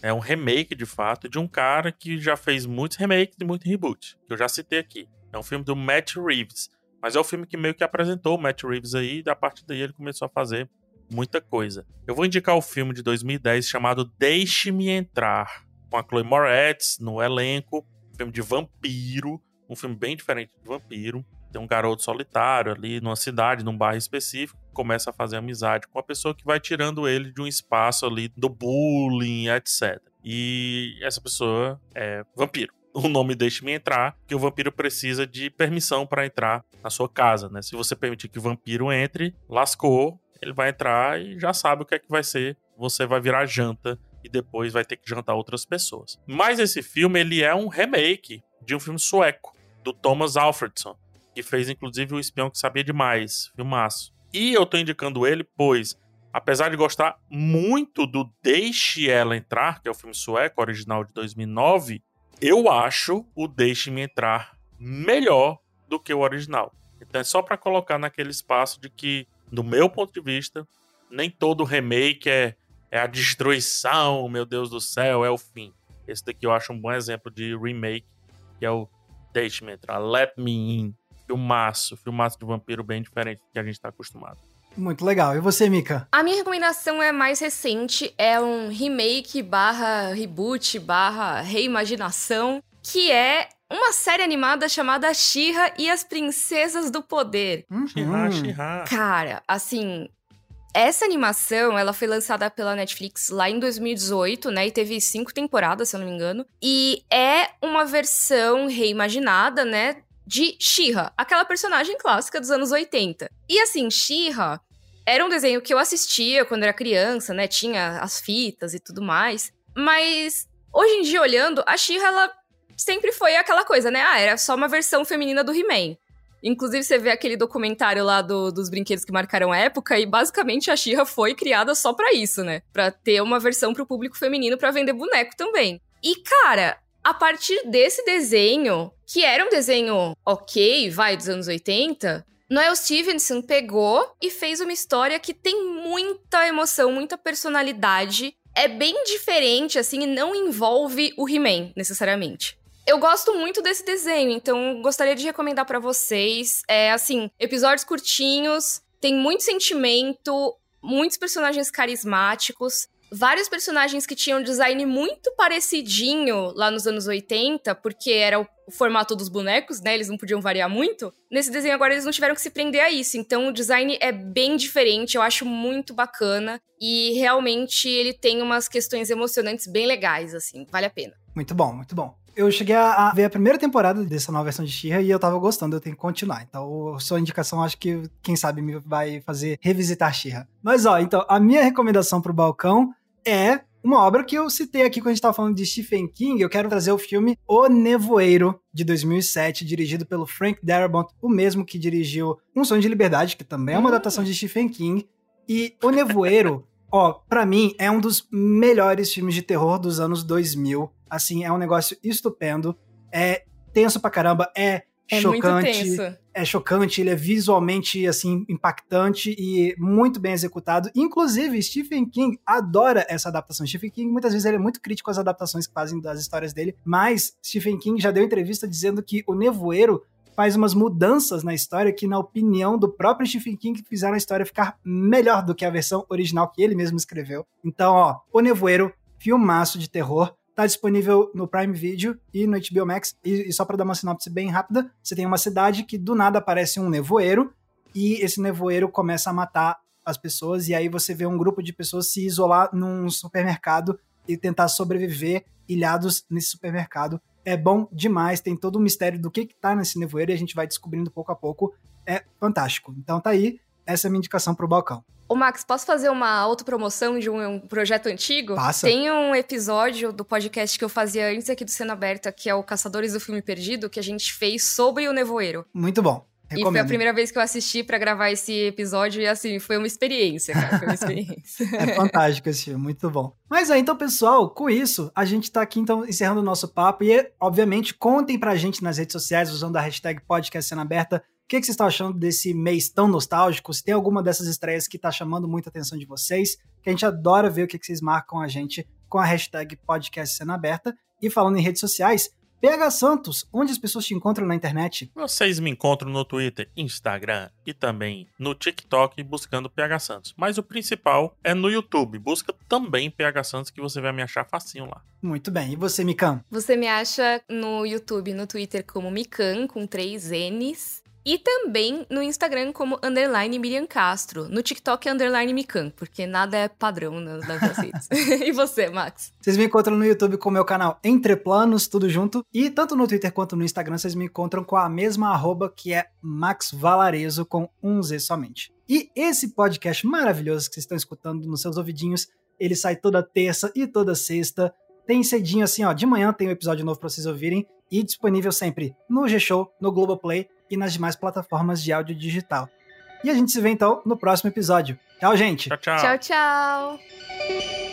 é um remake de fato, de um cara que já fez muitos remakes e muitos reboots, que eu já citei aqui. É um filme do Matt Reeves. Mas é o filme que meio que apresentou o Matt Reeves aí, e a partir daí ele começou a fazer muita coisa. Eu vou indicar o filme de 2010 chamado Deixe-me Entrar, com a Chloe Moretz no elenco, filme de vampiro, um filme bem diferente de vampiro. Tem um garoto solitário ali numa cidade, num bairro específico, começa a fazer amizade com a pessoa que vai tirando ele de um espaço ali do bullying, etc. E essa pessoa é vampiro. O nome deixe-me entrar, que o vampiro precisa de permissão para entrar na sua casa, né? Se você permitir que o vampiro entre, lascou, ele vai entrar e já sabe o que é que vai ser. Você vai virar janta e depois vai ter que jantar outras pessoas. Mas esse filme ele é um remake de um filme sueco do Thomas Alfredson, que fez inclusive o Espião que Sabia Demais, filmaço. E eu tô indicando ele pois apesar de gostar muito do Deixe Ela Entrar, que é o filme sueco original de 2009, eu acho o Deixe-me Entrar melhor do que o original. Então é só para colocar naquele espaço de que do meu ponto de vista, nem todo remake é, é a destruição, meu Deus do céu, é o fim. Esse daqui eu acho um bom exemplo de remake, que é o Deixe-me entrar, Let Me In. Filmaço, filmaço de vampiro bem diferente do que a gente tá acostumado. Muito legal. E você, Mika? A minha recomendação é mais recente, é um remake barra reboot barra reimaginação, que é uma série animada chamada Shira e as Princesas do Poder. Uhum. Shira, Shira. Cara, assim, essa animação, ela foi lançada pela Netflix lá em 2018, né? E teve cinco temporadas, se eu não me engano. E é uma versão reimaginada, né? De She-Ra, aquela personagem clássica dos anos 80. E assim, She-Ra era um desenho que eu assistia quando era criança, né? Tinha as fitas e tudo mais. Mas hoje em dia, olhando, a She-Ra, ela sempre foi aquela coisa, né? Ah, era só uma versão feminina do He-Man. Inclusive, você vê aquele documentário lá do, dos brinquedos que marcaram a época, e basicamente a Xirra foi criada só para isso, né? Pra ter uma versão pro público feminino para vender boneco também. E, cara, a partir desse desenho, que era um desenho ok, vai, dos anos 80, Noel Stevenson pegou e fez uma história que tem muita emoção, muita personalidade. É bem diferente, assim, e não envolve o He-Man, necessariamente. Eu gosto muito desse desenho, então gostaria de recomendar para vocês. É, assim, episódios curtinhos, tem muito sentimento, muitos personagens carismáticos vários personagens que tinham design muito parecidinho lá nos anos 80, porque era o, formato dos bonecos, né? Eles não podiam variar muito. Nesse desenho agora eles não tiveram que se prender a isso. Então o design é bem diferente, eu acho muito bacana e realmente ele tem umas questões emocionantes bem legais assim, vale a pena. Muito bom, muito bom eu cheguei a, ver a primeira temporada dessa nova versão de She-Ra e eu tava gostando, eu tenho que continuar. Então, sua indicação acho que, quem sabe, me vai fazer revisitar She-Ra. Mas, ó, então, a minha recomendação pro balcão é uma obra que eu citei aqui quando a gente estava falando de Stephen King. Eu quero trazer o filme O Nevoeiro, de 2007, dirigido pelo Frank Darabont, o mesmo que dirigiu Um Sonho de Liberdade, que também é uma adaptação de Stephen King. E O Nevoeiro, ó, para mim, é um dos melhores filmes de terror dos anos 2000. Assim, é um negócio estupendo. É tenso pra caramba, é é chocante. É chocante, ele é visualmente assim impactante e muito bem executado. Inclusive, Stephen King adora essa adaptação. Stephen King muitas vezes ele é muito crítico às adaptações que fazem das histórias dele, mas Stephen King já deu entrevista dizendo que o Nevoeiro faz umas mudanças na história que, na opinião do próprio Stephen King, fizeram a história ficar melhor do que a versão original que ele mesmo escreveu. Então, ó, O Nevoeiro, filmaço de terror, Tá disponível no Prime Video e no HBO Max. E, e só para dar uma sinopse bem rápida, você tem uma cidade que do nada aparece um nevoeiro e esse nevoeiro começa a matar as pessoas e aí você vê um grupo de pessoas se isolar num supermercado e tentar sobreviver ilhados nesse supermercado. É bom demais, tem todo o mistério do que que tá nesse nevoeiro e a gente vai descobrindo pouco a pouco. É fantástico. Então tá aí, essa é a minha indicação pro balcão. Ô, Max, posso fazer uma autopromoção de um, um, projeto antigo? Passa. Tem um episódio do podcast que eu fazia antes aqui do Cena Aberta, que é o Caçadores do Filme Perdido, que a gente fez sobre o Nevoeiro. Muito bom. Recomendo. E foi a primeira vez que eu assisti para gravar esse episódio e assim, foi uma experiência, cara, foi uma experiência. é fantástico esse filme, muito bom. Mas é, então, pessoal, com isso, a gente tá aqui então encerrando o nosso papo e, obviamente, contem pra gente nas redes sociais usando a hashtag podcast cena aberta o que, que vocês estão achando desse mês tão nostálgico? Se tem alguma dessas estreias que está chamando muita atenção de vocês, que a gente adora ver o que, que vocês marcam a gente com a hashtag podcast cena aberta. E falando em redes sociais, PH Santos, onde as pessoas te encontram na internet? Vocês me encontram no Twitter, Instagram e também no TikTok buscando PH Santos. Mas o principal é no YouTube. Busca também PH Santos que você vai me achar facinho lá. Muito bem. E você, Mikan? Você me acha no YouTube e no Twitter como Mikan, com três N's. E também no Instagram como underline Miriam Castro. No TikTok é underline Mikan, porque nada é padrão nas, nas redes. e você, Max? Vocês me encontram no YouTube com o meu canal Entre Planos, tudo junto. E tanto no Twitter quanto no Instagram vocês me encontram com a mesma arroba que é Max Valarezo com um Z somente. E esse podcast maravilhoso que vocês estão escutando nos seus ouvidinhos, ele sai toda terça e toda sexta. Tem cedinho assim, ó, de manhã tem um episódio novo pra vocês ouvirem e disponível sempre no G-Show, no Globoplay e nas demais plataformas de áudio digital. E a gente se vê então no próximo episódio. Tchau, gente. Tchau, tchau. Tchau, tchau.